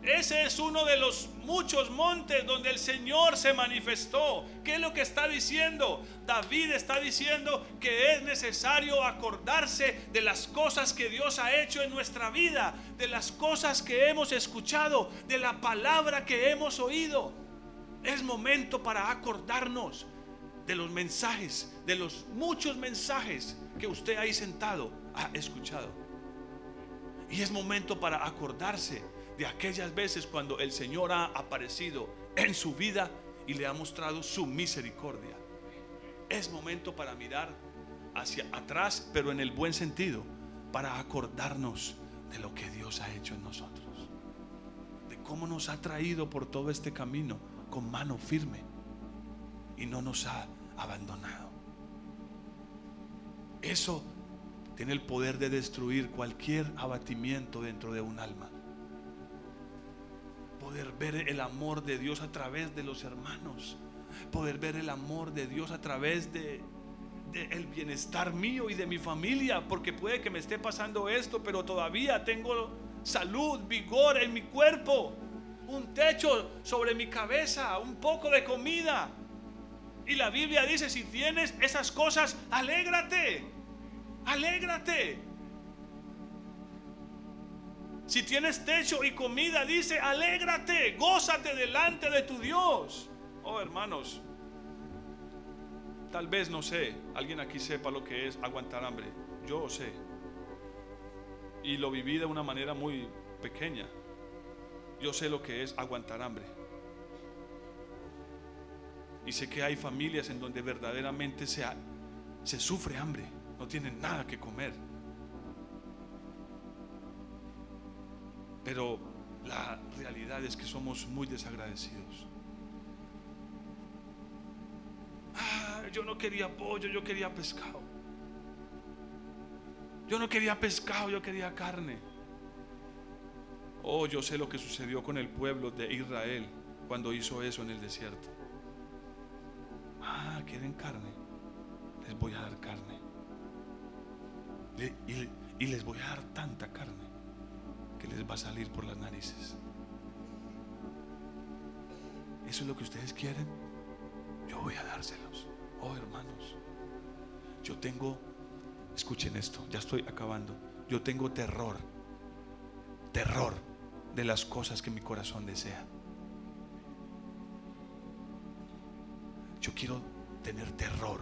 S1: Ese es uno de los muchos montes donde el Señor se manifestó. ¿Qué es lo que está diciendo? David está diciendo que es necesario acordarse de las cosas que Dios ha hecho en nuestra vida, de las cosas que hemos escuchado, de la palabra que hemos oído. Es momento para acordarnos de los mensajes, de los muchos mensajes que usted ahí sentado ha escuchado. Y es momento para acordarse de aquellas veces cuando el Señor ha aparecido en su vida y le ha mostrado su misericordia. Es momento para mirar hacia atrás, pero en el buen sentido, para acordarnos de lo que Dios ha hecho en nosotros, de cómo nos ha traído por todo este camino con mano firme y no nos ha abandonado. Eso tiene el poder de destruir cualquier abatimiento dentro de un alma. Poder ver el amor de Dios a través de los hermanos. Poder ver el amor de Dios a través de, el bienestar mío y de mi familia. Porque puede que me esté pasando esto, pero todavía tengo salud, vigor en mi cuerpo. Un techo sobre mi cabeza, un poco de comida y la Biblia dice, si tienes esas cosas, alégrate. Alégrate. Si tienes techo y comida, dice, alégrate, gózate delante de tu Dios. Oh, hermanos, tal vez no sé, alguien aquí sepa lo que es aguantar hambre. Yo sé. Y lo viví de una manera muy pequeña. Yo sé lo que es aguantar hambre. Y sé que hay familias en donde verdaderamente se, se sufre hambre, no tienen nada que comer. Pero la realidad es que somos muy desagradecidos. Ah, yo no quería pollo, yo quería pescado. Yo no quería pescado, yo quería carne. Oh, yo sé lo que sucedió con el pueblo de Israel cuando hizo eso en el desierto. Ah, quieren carne. Les voy a dar carne. y, les voy a dar tanta carne les va a salir por las narices. ¿Eso es lo que ustedes quieren? Yo voy a dárselos. Oh, hermanos. Yo tengo, escuchen esto, ya estoy acabando. Yo tengo terror, terror de las cosas que mi corazón desea. Yo quiero tener terror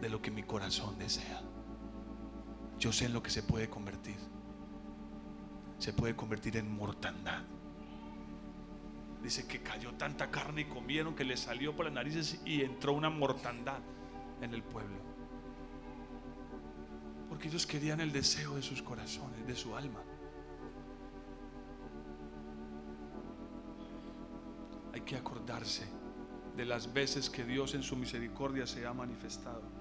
S1: de lo que mi corazón desea. Yo sé en lo que se puede convertir. Se puede convertir en mortandad. Dice que cayó tanta carne y comieron que le salió por las narices y entró una mortandad en el pueblo. Porque ellos querían el deseo de sus corazones, de su alma. Hay que acordarse de las veces que Dios en su misericordia se ha manifestado.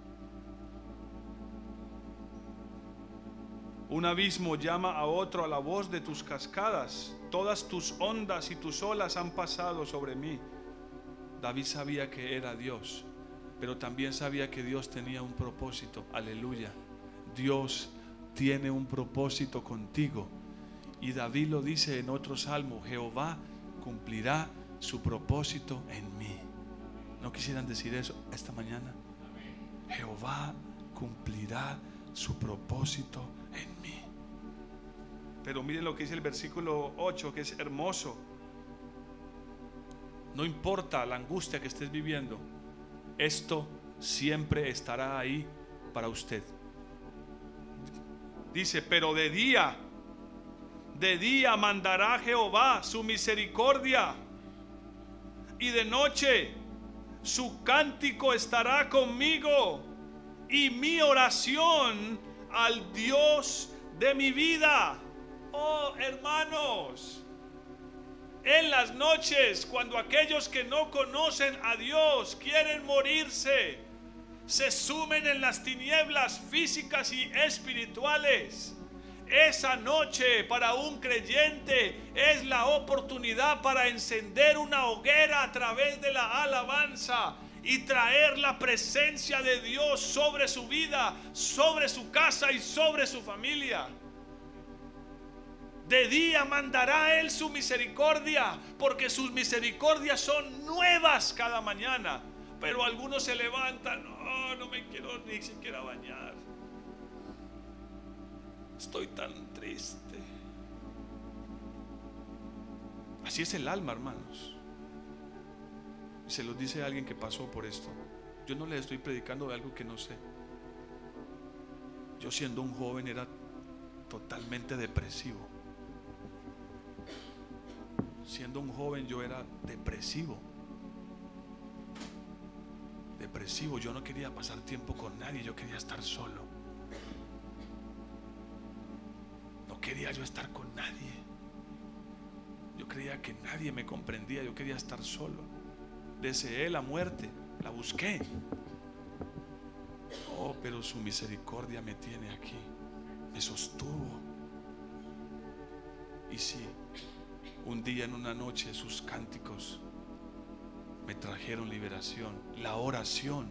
S1: Un abismo llama a otro a la voz de tus cascadas. Todas tus ondas y tus olas han pasado sobre mí. David sabía que era Dios, pero también sabía que Dios tenía un propósito. Aleluya. Dios tiene un propósito contigo. Y David lo dice en otro salmo, Jehová cumplirá su propósito en mí. ¿No quisieran decir eso esta mañana? Jehová cumplirá su propósito en mí. Pero miren lo que dice el versículo 8, que es hermoso. No importa la angustia que estés viviendo, esto siempre estará ahí para usted. Dice, pero de día, de día mandará Jehová su misericordia y de noche su cántico estará conmigo y mi oración al Dios de mi vida. Oh hermanos, en las noches cuando aquellos que no conocen a Dios quieren morirse, se sumen en las tinieblas físicas y espirituales. Esa noche para un creyente es la oportunidad para encender una hoguera a través de la alabanza y traer la presencia de Dios sobre su vida, sobre su casa y sobre su familia. De día mandará Él su misericordia, porque sus misericordias son nuevas cada mañana. Pero algunos se levantan, oh, no me quiero ni siquiera bañar. Estoy tan triste. Así es el alma, hermanos. Se lo dice alguien que pasó por esto. Yo no le estoy predicando de algo que no sé. Yo siendo un joven era totalmente depresivo. Siendo un joven yo era depresivo. Depresivo, yo no quería pasar tiempo con nadie, yo quería estar solo. quería yo estar con nadie. Yo creía que nadie me comprendía, yo quería estar solo. Deseé la muerte, la busqué. Oh, pero su misericordia me tiene aquí, me sostuvo. Y sí, un día en una noche sus cánticos me trajeron liberación. La oración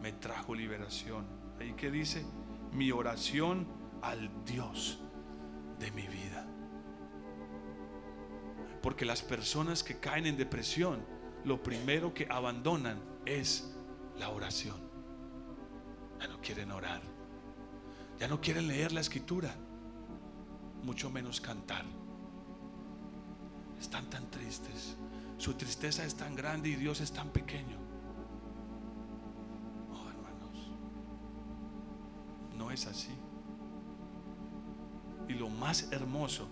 S1: me trajo liberación. Ahí que dice, mi oración al Dios de mi vida. Porque las personas que caen en depresión, lo primero que abandonan es la oración. Ya no quieren orar. Ya no quieren leer la escritura. Mucho menos cantar. Están tan tristes. Su tristeza es tan grande y Dios es tan pequeño. Oh, hermanos. No es así. Y lo más hermoso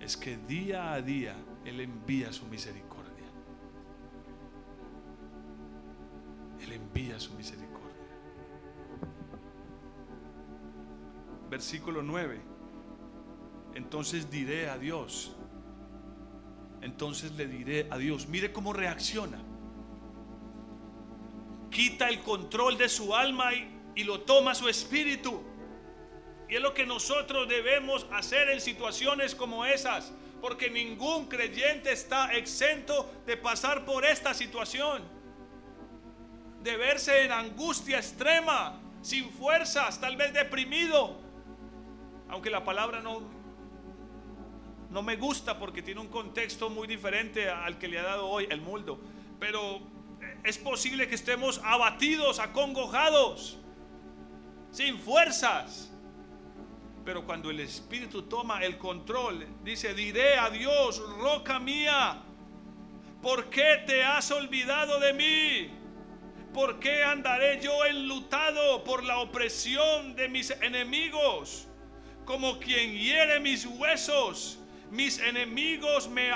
S1: es que día a día Él envía su misericordia. Él envía su misericordia. Versículo 9. Entonces diré a Dios. Entonces le diré a Dios. Mire cómo reacciona. Quita el control de su alma y, y lo toma su espíritu. Y es lo que nosotros debemos hacer en situaciones como esas. Porque ningún creyente está exento de pasar por esta situación. De verse en angustia extrema, sin fuerzas, tal vez deprimido. Aunque la palabra no, no me gusta porque tiene un contexto muy diferente al que le ha dado hoy el mundo. Pero es posible que estemos abatidos, acongojados, sin fuerzas. Pero cuando el Espíritu toma el control, dice, diré a Dios, roca mía, ¿por qué te has olvidado de mí? ¿Por qué andaré yo enlutado por la opresión de mis enemigos? Como quien hiere mis huesos, mis enemigos me,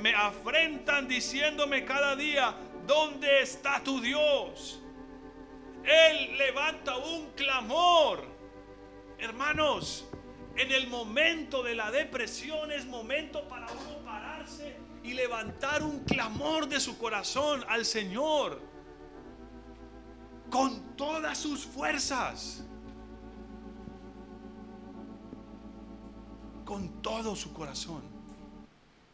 S1: me afrentan diciéndome cada día, ¿dónde está tu Dios? Él levanta un clamor Hermanos, en el momento de la depresión es momento para uno pararse y levantar un clamor de su corazón al Señor con todas sus fuerzas. Con todo su corazón.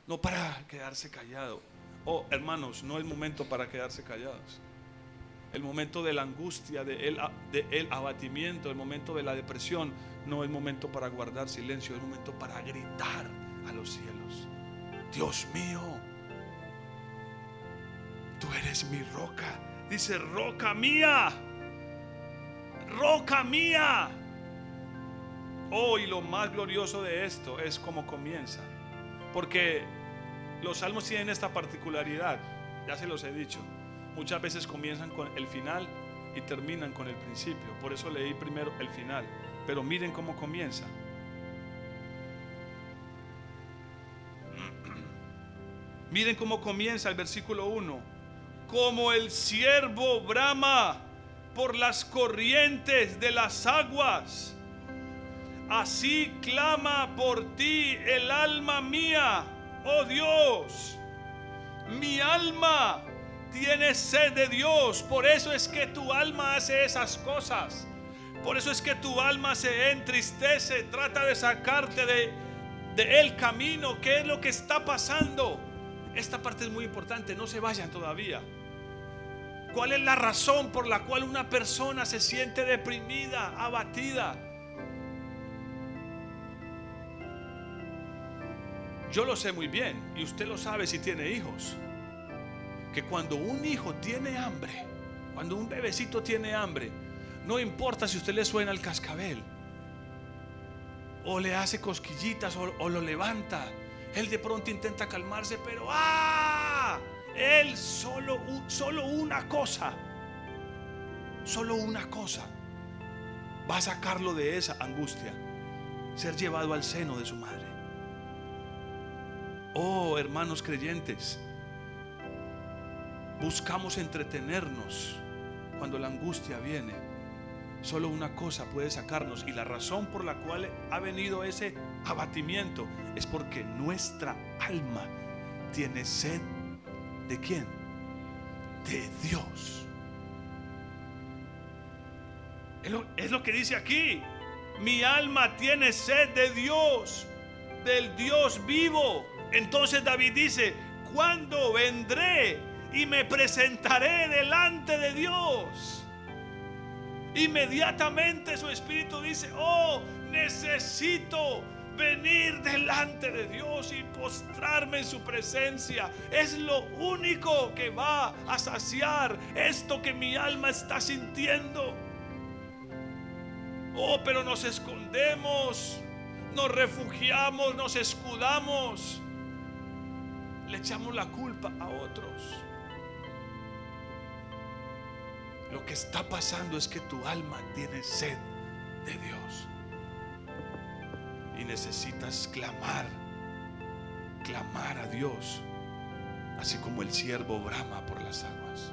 S1: No para quedarse callado. Oh, hermanos, no es momento para quedarse callados. El momento de la angustia, de el, abatimiento, el momento de la depresión, no es momento para guardar silencio, es momento para gritar a los cielos. Dios mío, tú eres mi roca. Dice, roca mía, roca mía. Oh, y lo más glorioso de esto es cómo comienza. Porque los salmos tienen esta particularidad, ya se los he dicho. Muchas veces comienzan con el final y terminan con el principio. Por eso leí primero el final. Pero miren cómo comienza. Miren cómo comienza el versículo 1. Como el siervo brama por las corrientes de las aguas, así clama por ti el alma mía, oh Dios. Mi alma tiene sed de Dios, por eso es que tu alma hace esas cosas. Por eso es que tu alma se entristece, trata de sacarte de, de el camino, qué es lo que está pasando. Esta parte es muy importante, no se vayan todavía. ¿Cuál es la razón por la cual una persona se siente deprimida, abatida? Yo lo sé muy bien y usted lo sabe si tiene hijos. Que cuando un hijo tiene hambre, cuando un bebecito tiene hambre, no importa si usted le suena el cascabel o le hace cosquillitas o, lo levanta. Él de pronto intenta calmarse, pero ¡ah! Él solo, solo una cosa, solo una cosa va a sacarlo de esa angustia, ser llevado al seno de su madre. Oh, hermanos creyentes, buscamos entretenernos cuando la angustia viene Solo una cosa puede sacarnos y la razón por la cual ha venido ese abatimiento es porque nuestra alma tiene sed de quién? De Dios. Es lo, que dice aquí. Mi alma tiene sed de Dios, del Dios vivo. Entonces David dice, ¿cuándo vendré y me presentaré delante de Dios? Inmediatamente su espíritu dice, oh, necesito venir delante de Dios y postrarme en su presencia. Es lo único que va a saciar esto que mi alma está sintiendo. Oh, pero nos escondemos, nos refugiamos, nos escudamos, le echamos la culpa a otros. Lo que está pasando es que tu alma tiene sed de Dios. Y necesitas clamar, clamar a Dios, así como el siervo brama por las aguas.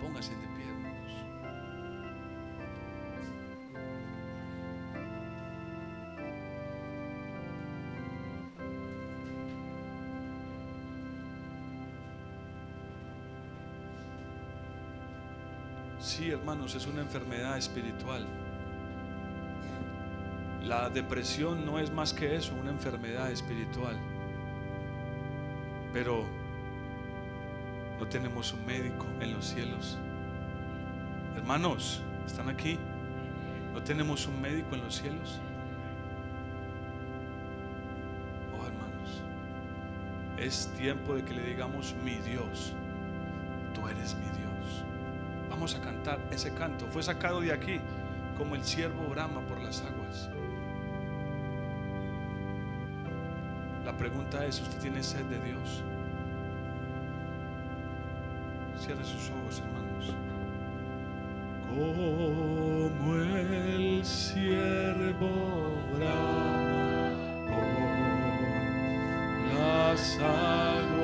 S1: Póngase de pie. Sí, hermanos, es una enfermedad espiritual. La depresión no es más que eso, una enfermedad espiritual. Pero no tenemos un médico en los cielos. Hermanos, ¿están aquí? ¿No tenemos un médico en los cielos? Oh, hermanos, es tiempo de que le digamos mi Dios, tú eres mi Dios vamos a cantar ese canto. Fue sacado de aquí como el siervo brama por las aguas. La pregunta es, ¿usted tiene sed de Dios? Cierre sus ojos, hermanos. Como el siervo brama por las aguas.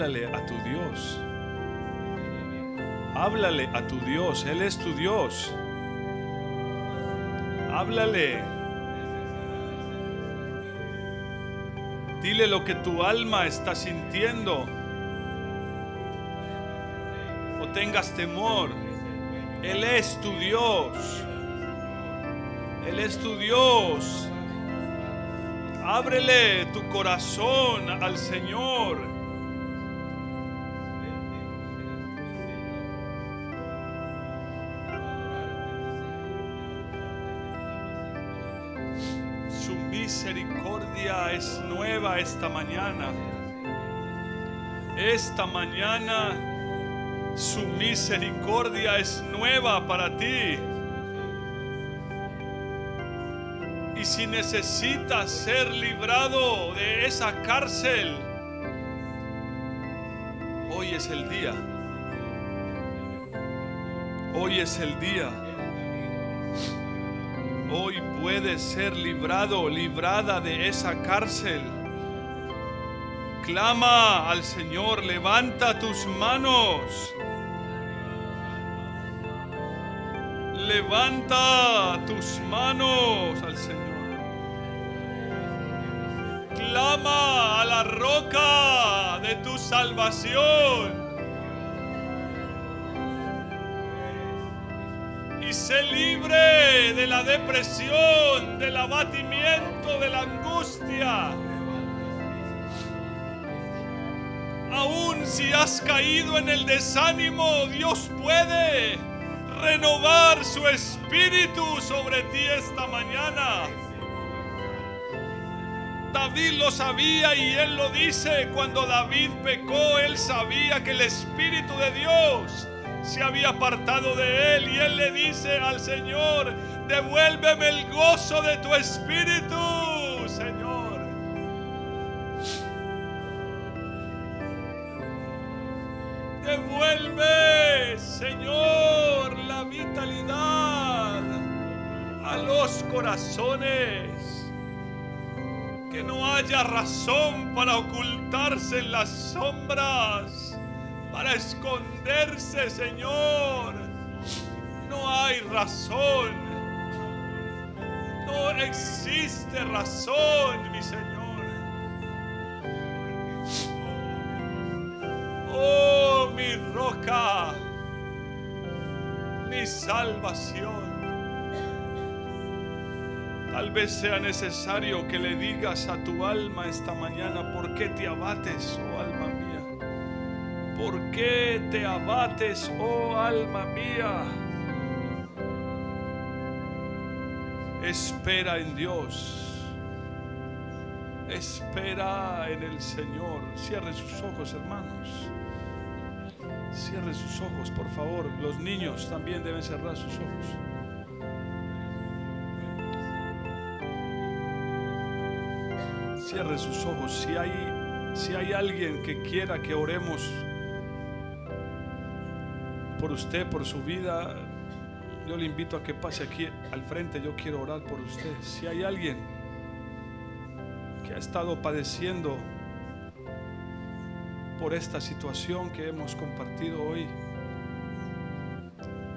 S1: Háblale a tu Dios. Háblale a tu Dios. Él es tu Dios. Háblale. Dile lo que tu alma está sintiendo. O tengas temor. Él es tu Dios. Él es tu Dios. Ábrele tu corazón al Señor. Esta mañana. Esta mañana su misericordia es nueva para ti. Y si necesitas ser librado de esa cárcel, hoy es el día. Hoy es el día. Hoy puedes ser librado, librada de esa cárcel. Clama al Señor, levanta tus manos. Levanta tus manos al Señor. Clama a la roca de tu salvación. y sé libre de la depresión, del abatimiento, de la angustia. Si has caído en el desánimo, Dios puede renovar su espíritu sobre ti esta mañana. David lo sabía y él lo dice, cuando David pecó, él sabía que el Espíritu de Dios se había apartado de él y él le dice al Señor, devuélveme el gozo de tu Espíritu, para ocultarse en las sombras, para esconderse, Señor. No hay razón. No existe razón, mi Señor. Oh, mi roca, mi salvación. Tal vez sea necesario que le digas a tu alma esta mañana, ¿por qué te abates, oh alma mía? ¿Por qué te abates, oh alma mía? Espera en Dios. Espera en el Señor. Cierre sus ojos, hermanos. Cierre sus ojos, por favor. Los niños también deben cerrar sus ojos. Cierre sus ojos. Si hay, si hay alguien que quiera que oremos por usted, por su vida, yo le invito a que pase aquí al frente. Yo quiero orar por usted. Si hay alguien que ha estado padeciendo por esta situación que hemos compartido hoy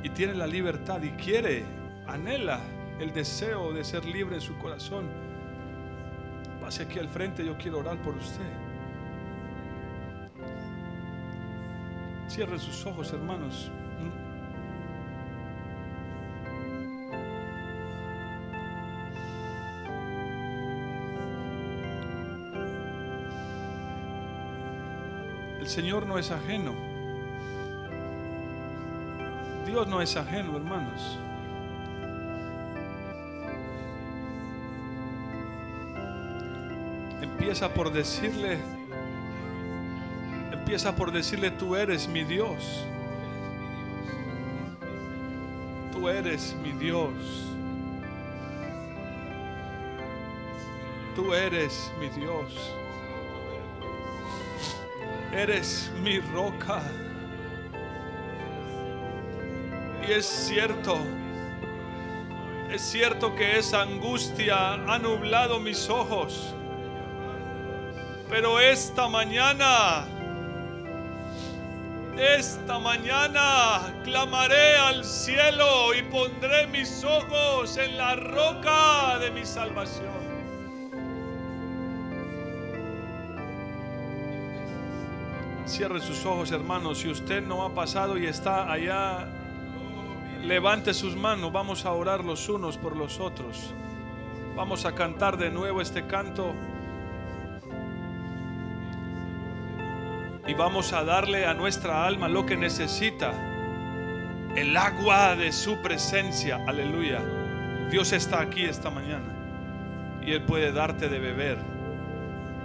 S1: y tiene la libertad y quiere, anhela el deseo de ser libre en su corazón, pase aquí al frente, yo quiero orar por usted. Cierre sus ojos, hermanos. El Señor no es ajeno. Dios no es ajeno, hermanos. Empieza por decirle, empieza por decirle, tú eres mi Dios. Tú eres mi Dios. Tú eres mi Dios. Eres mi roca. Y es cierto, es cierto que esa angustia ha nublado mis ojos. Pero esta mañana, esta mañana clamaré al cielo y pondré mis ojos en la roca de mi salvación. Cierre sus ojos, hermanos. Si usted no ha pasado y está allá, levante sus manos. Vamos a orar los unos por los otros. Vamos a cantar de nuevo este canto. Y vamos a darle a nuestra alma lo que necesita. El agua de su presencia. Aleluya. Dios está aquí esta mañana. Y Él puede darte de beber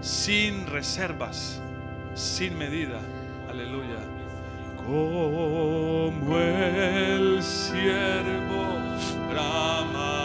S1: sin reservas sin medida. Aleluya. Como el siervo brama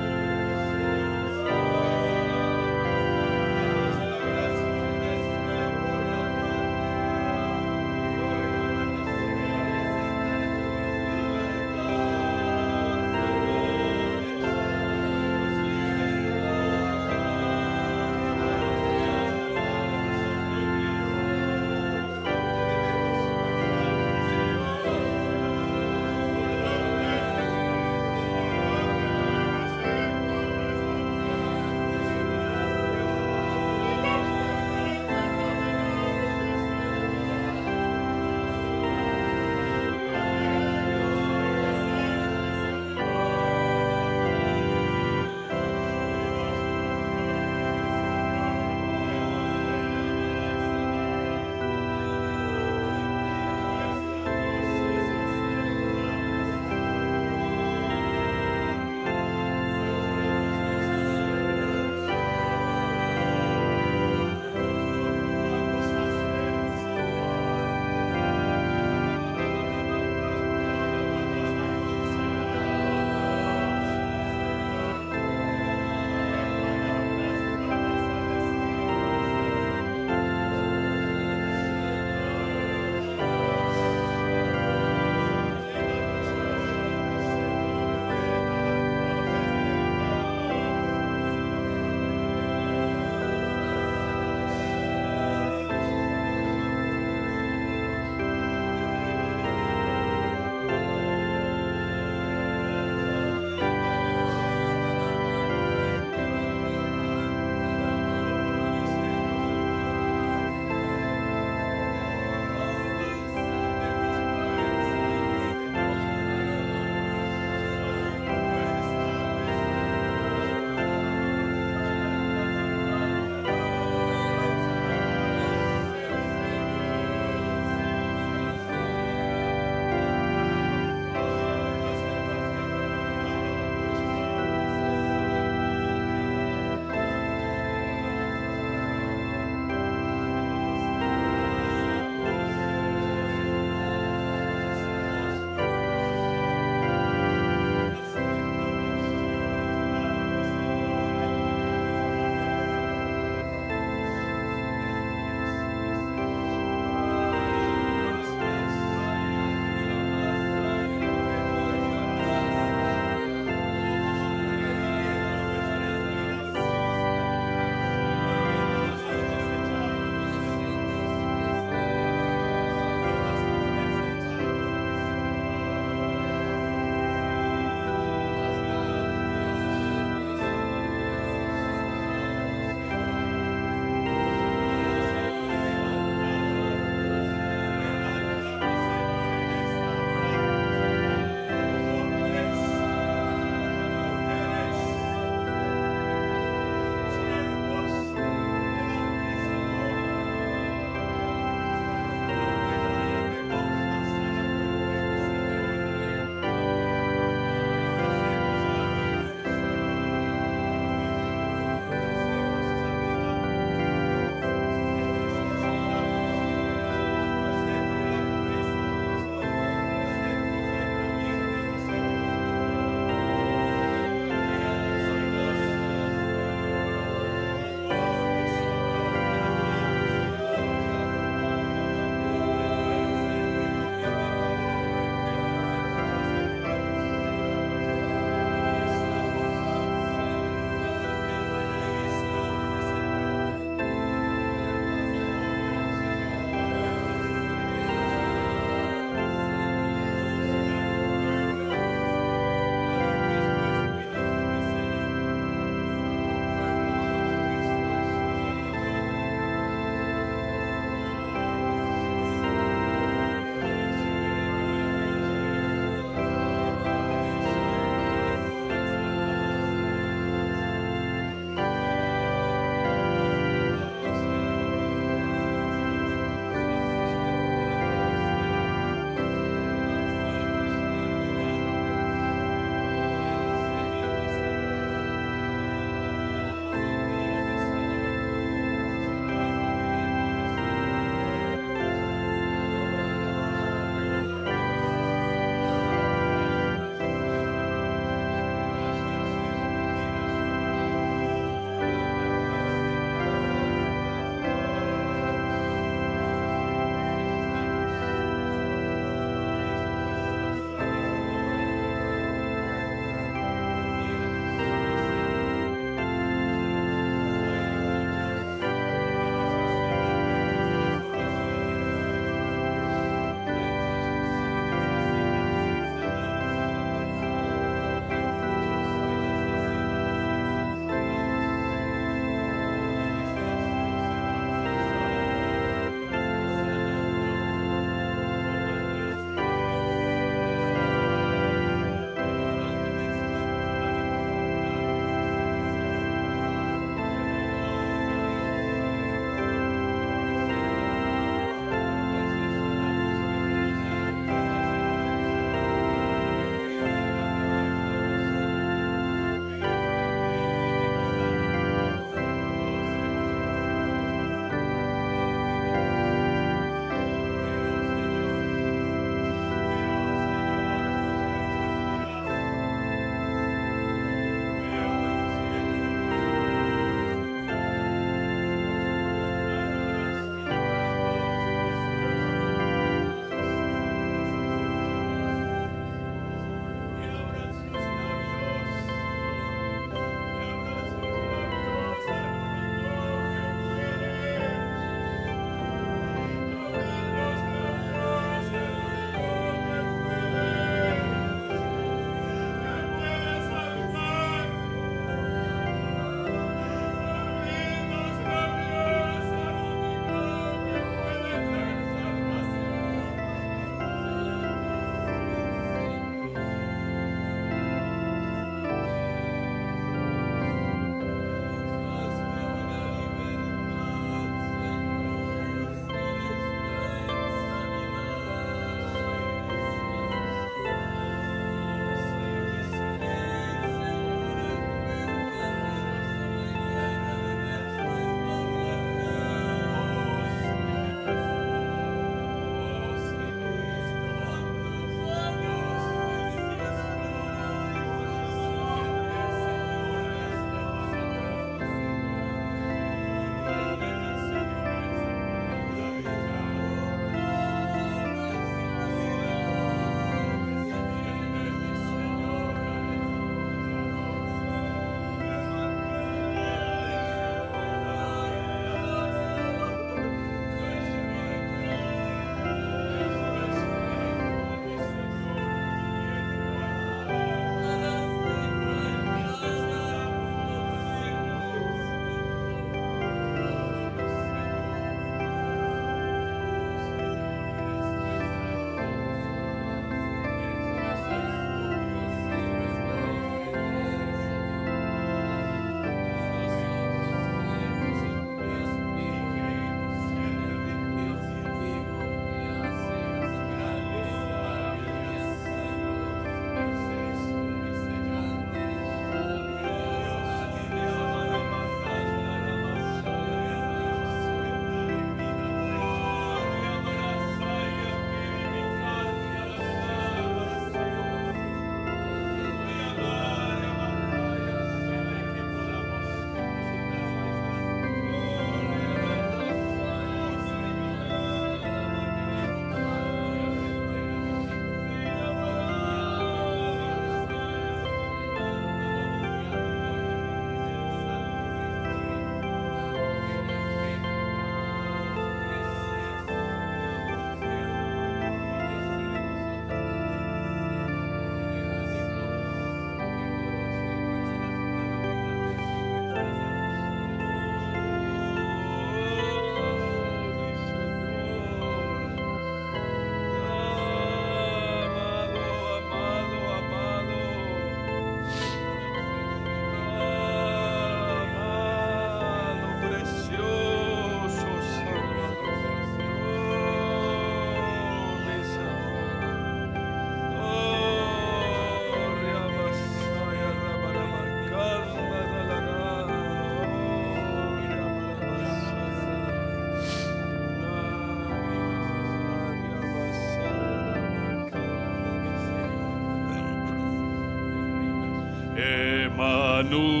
S1: nous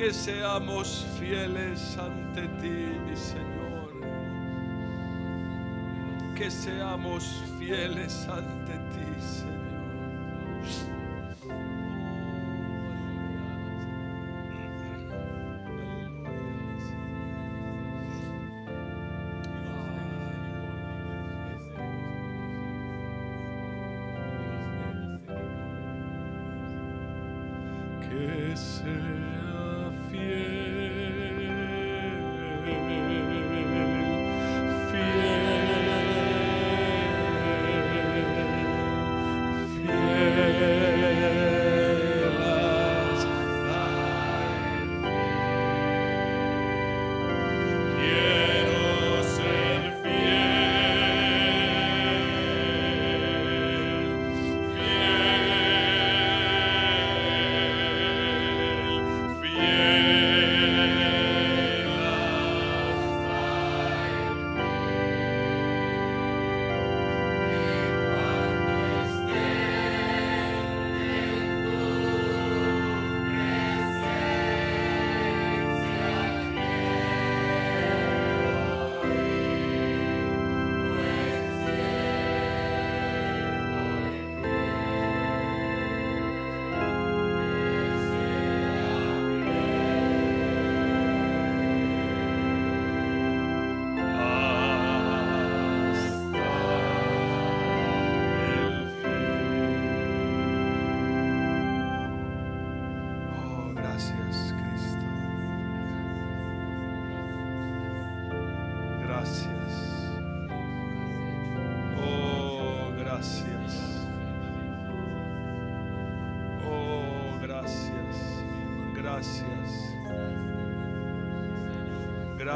S1: que seamos fieles ante ti, mi Señor. Que seamos fieles ante ti, Señor.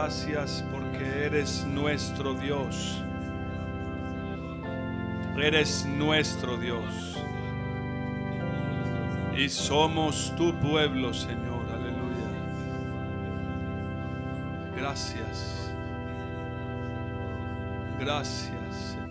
S1: Gracias porque eres nuestro Dios. Eres nuestro Dios. Y somos tu pueblo, Señor. Aleluya. Gracias. Gracias, Señor.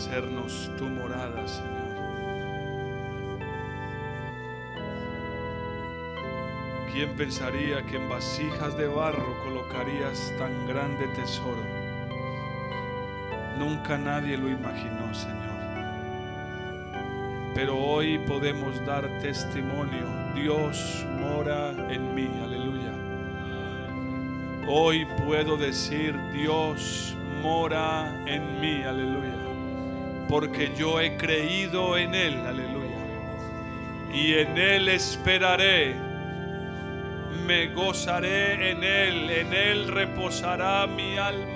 S1: Hacernos tu morada, Señor. ¿Quién pensaría que en vasijas de barro colocarías tan grande tesoro? Nunca nadie lo imaginó, Señor. Pero hoy podemos dar testimonio. Dios mora en mí, aleluya. Hoy puedo decir, Dios mora en mí, aleluya. Porque yo he creído en Él, aleluya. Y en Él esperaré. Me gozaré en Él, en Él reposará mi alma.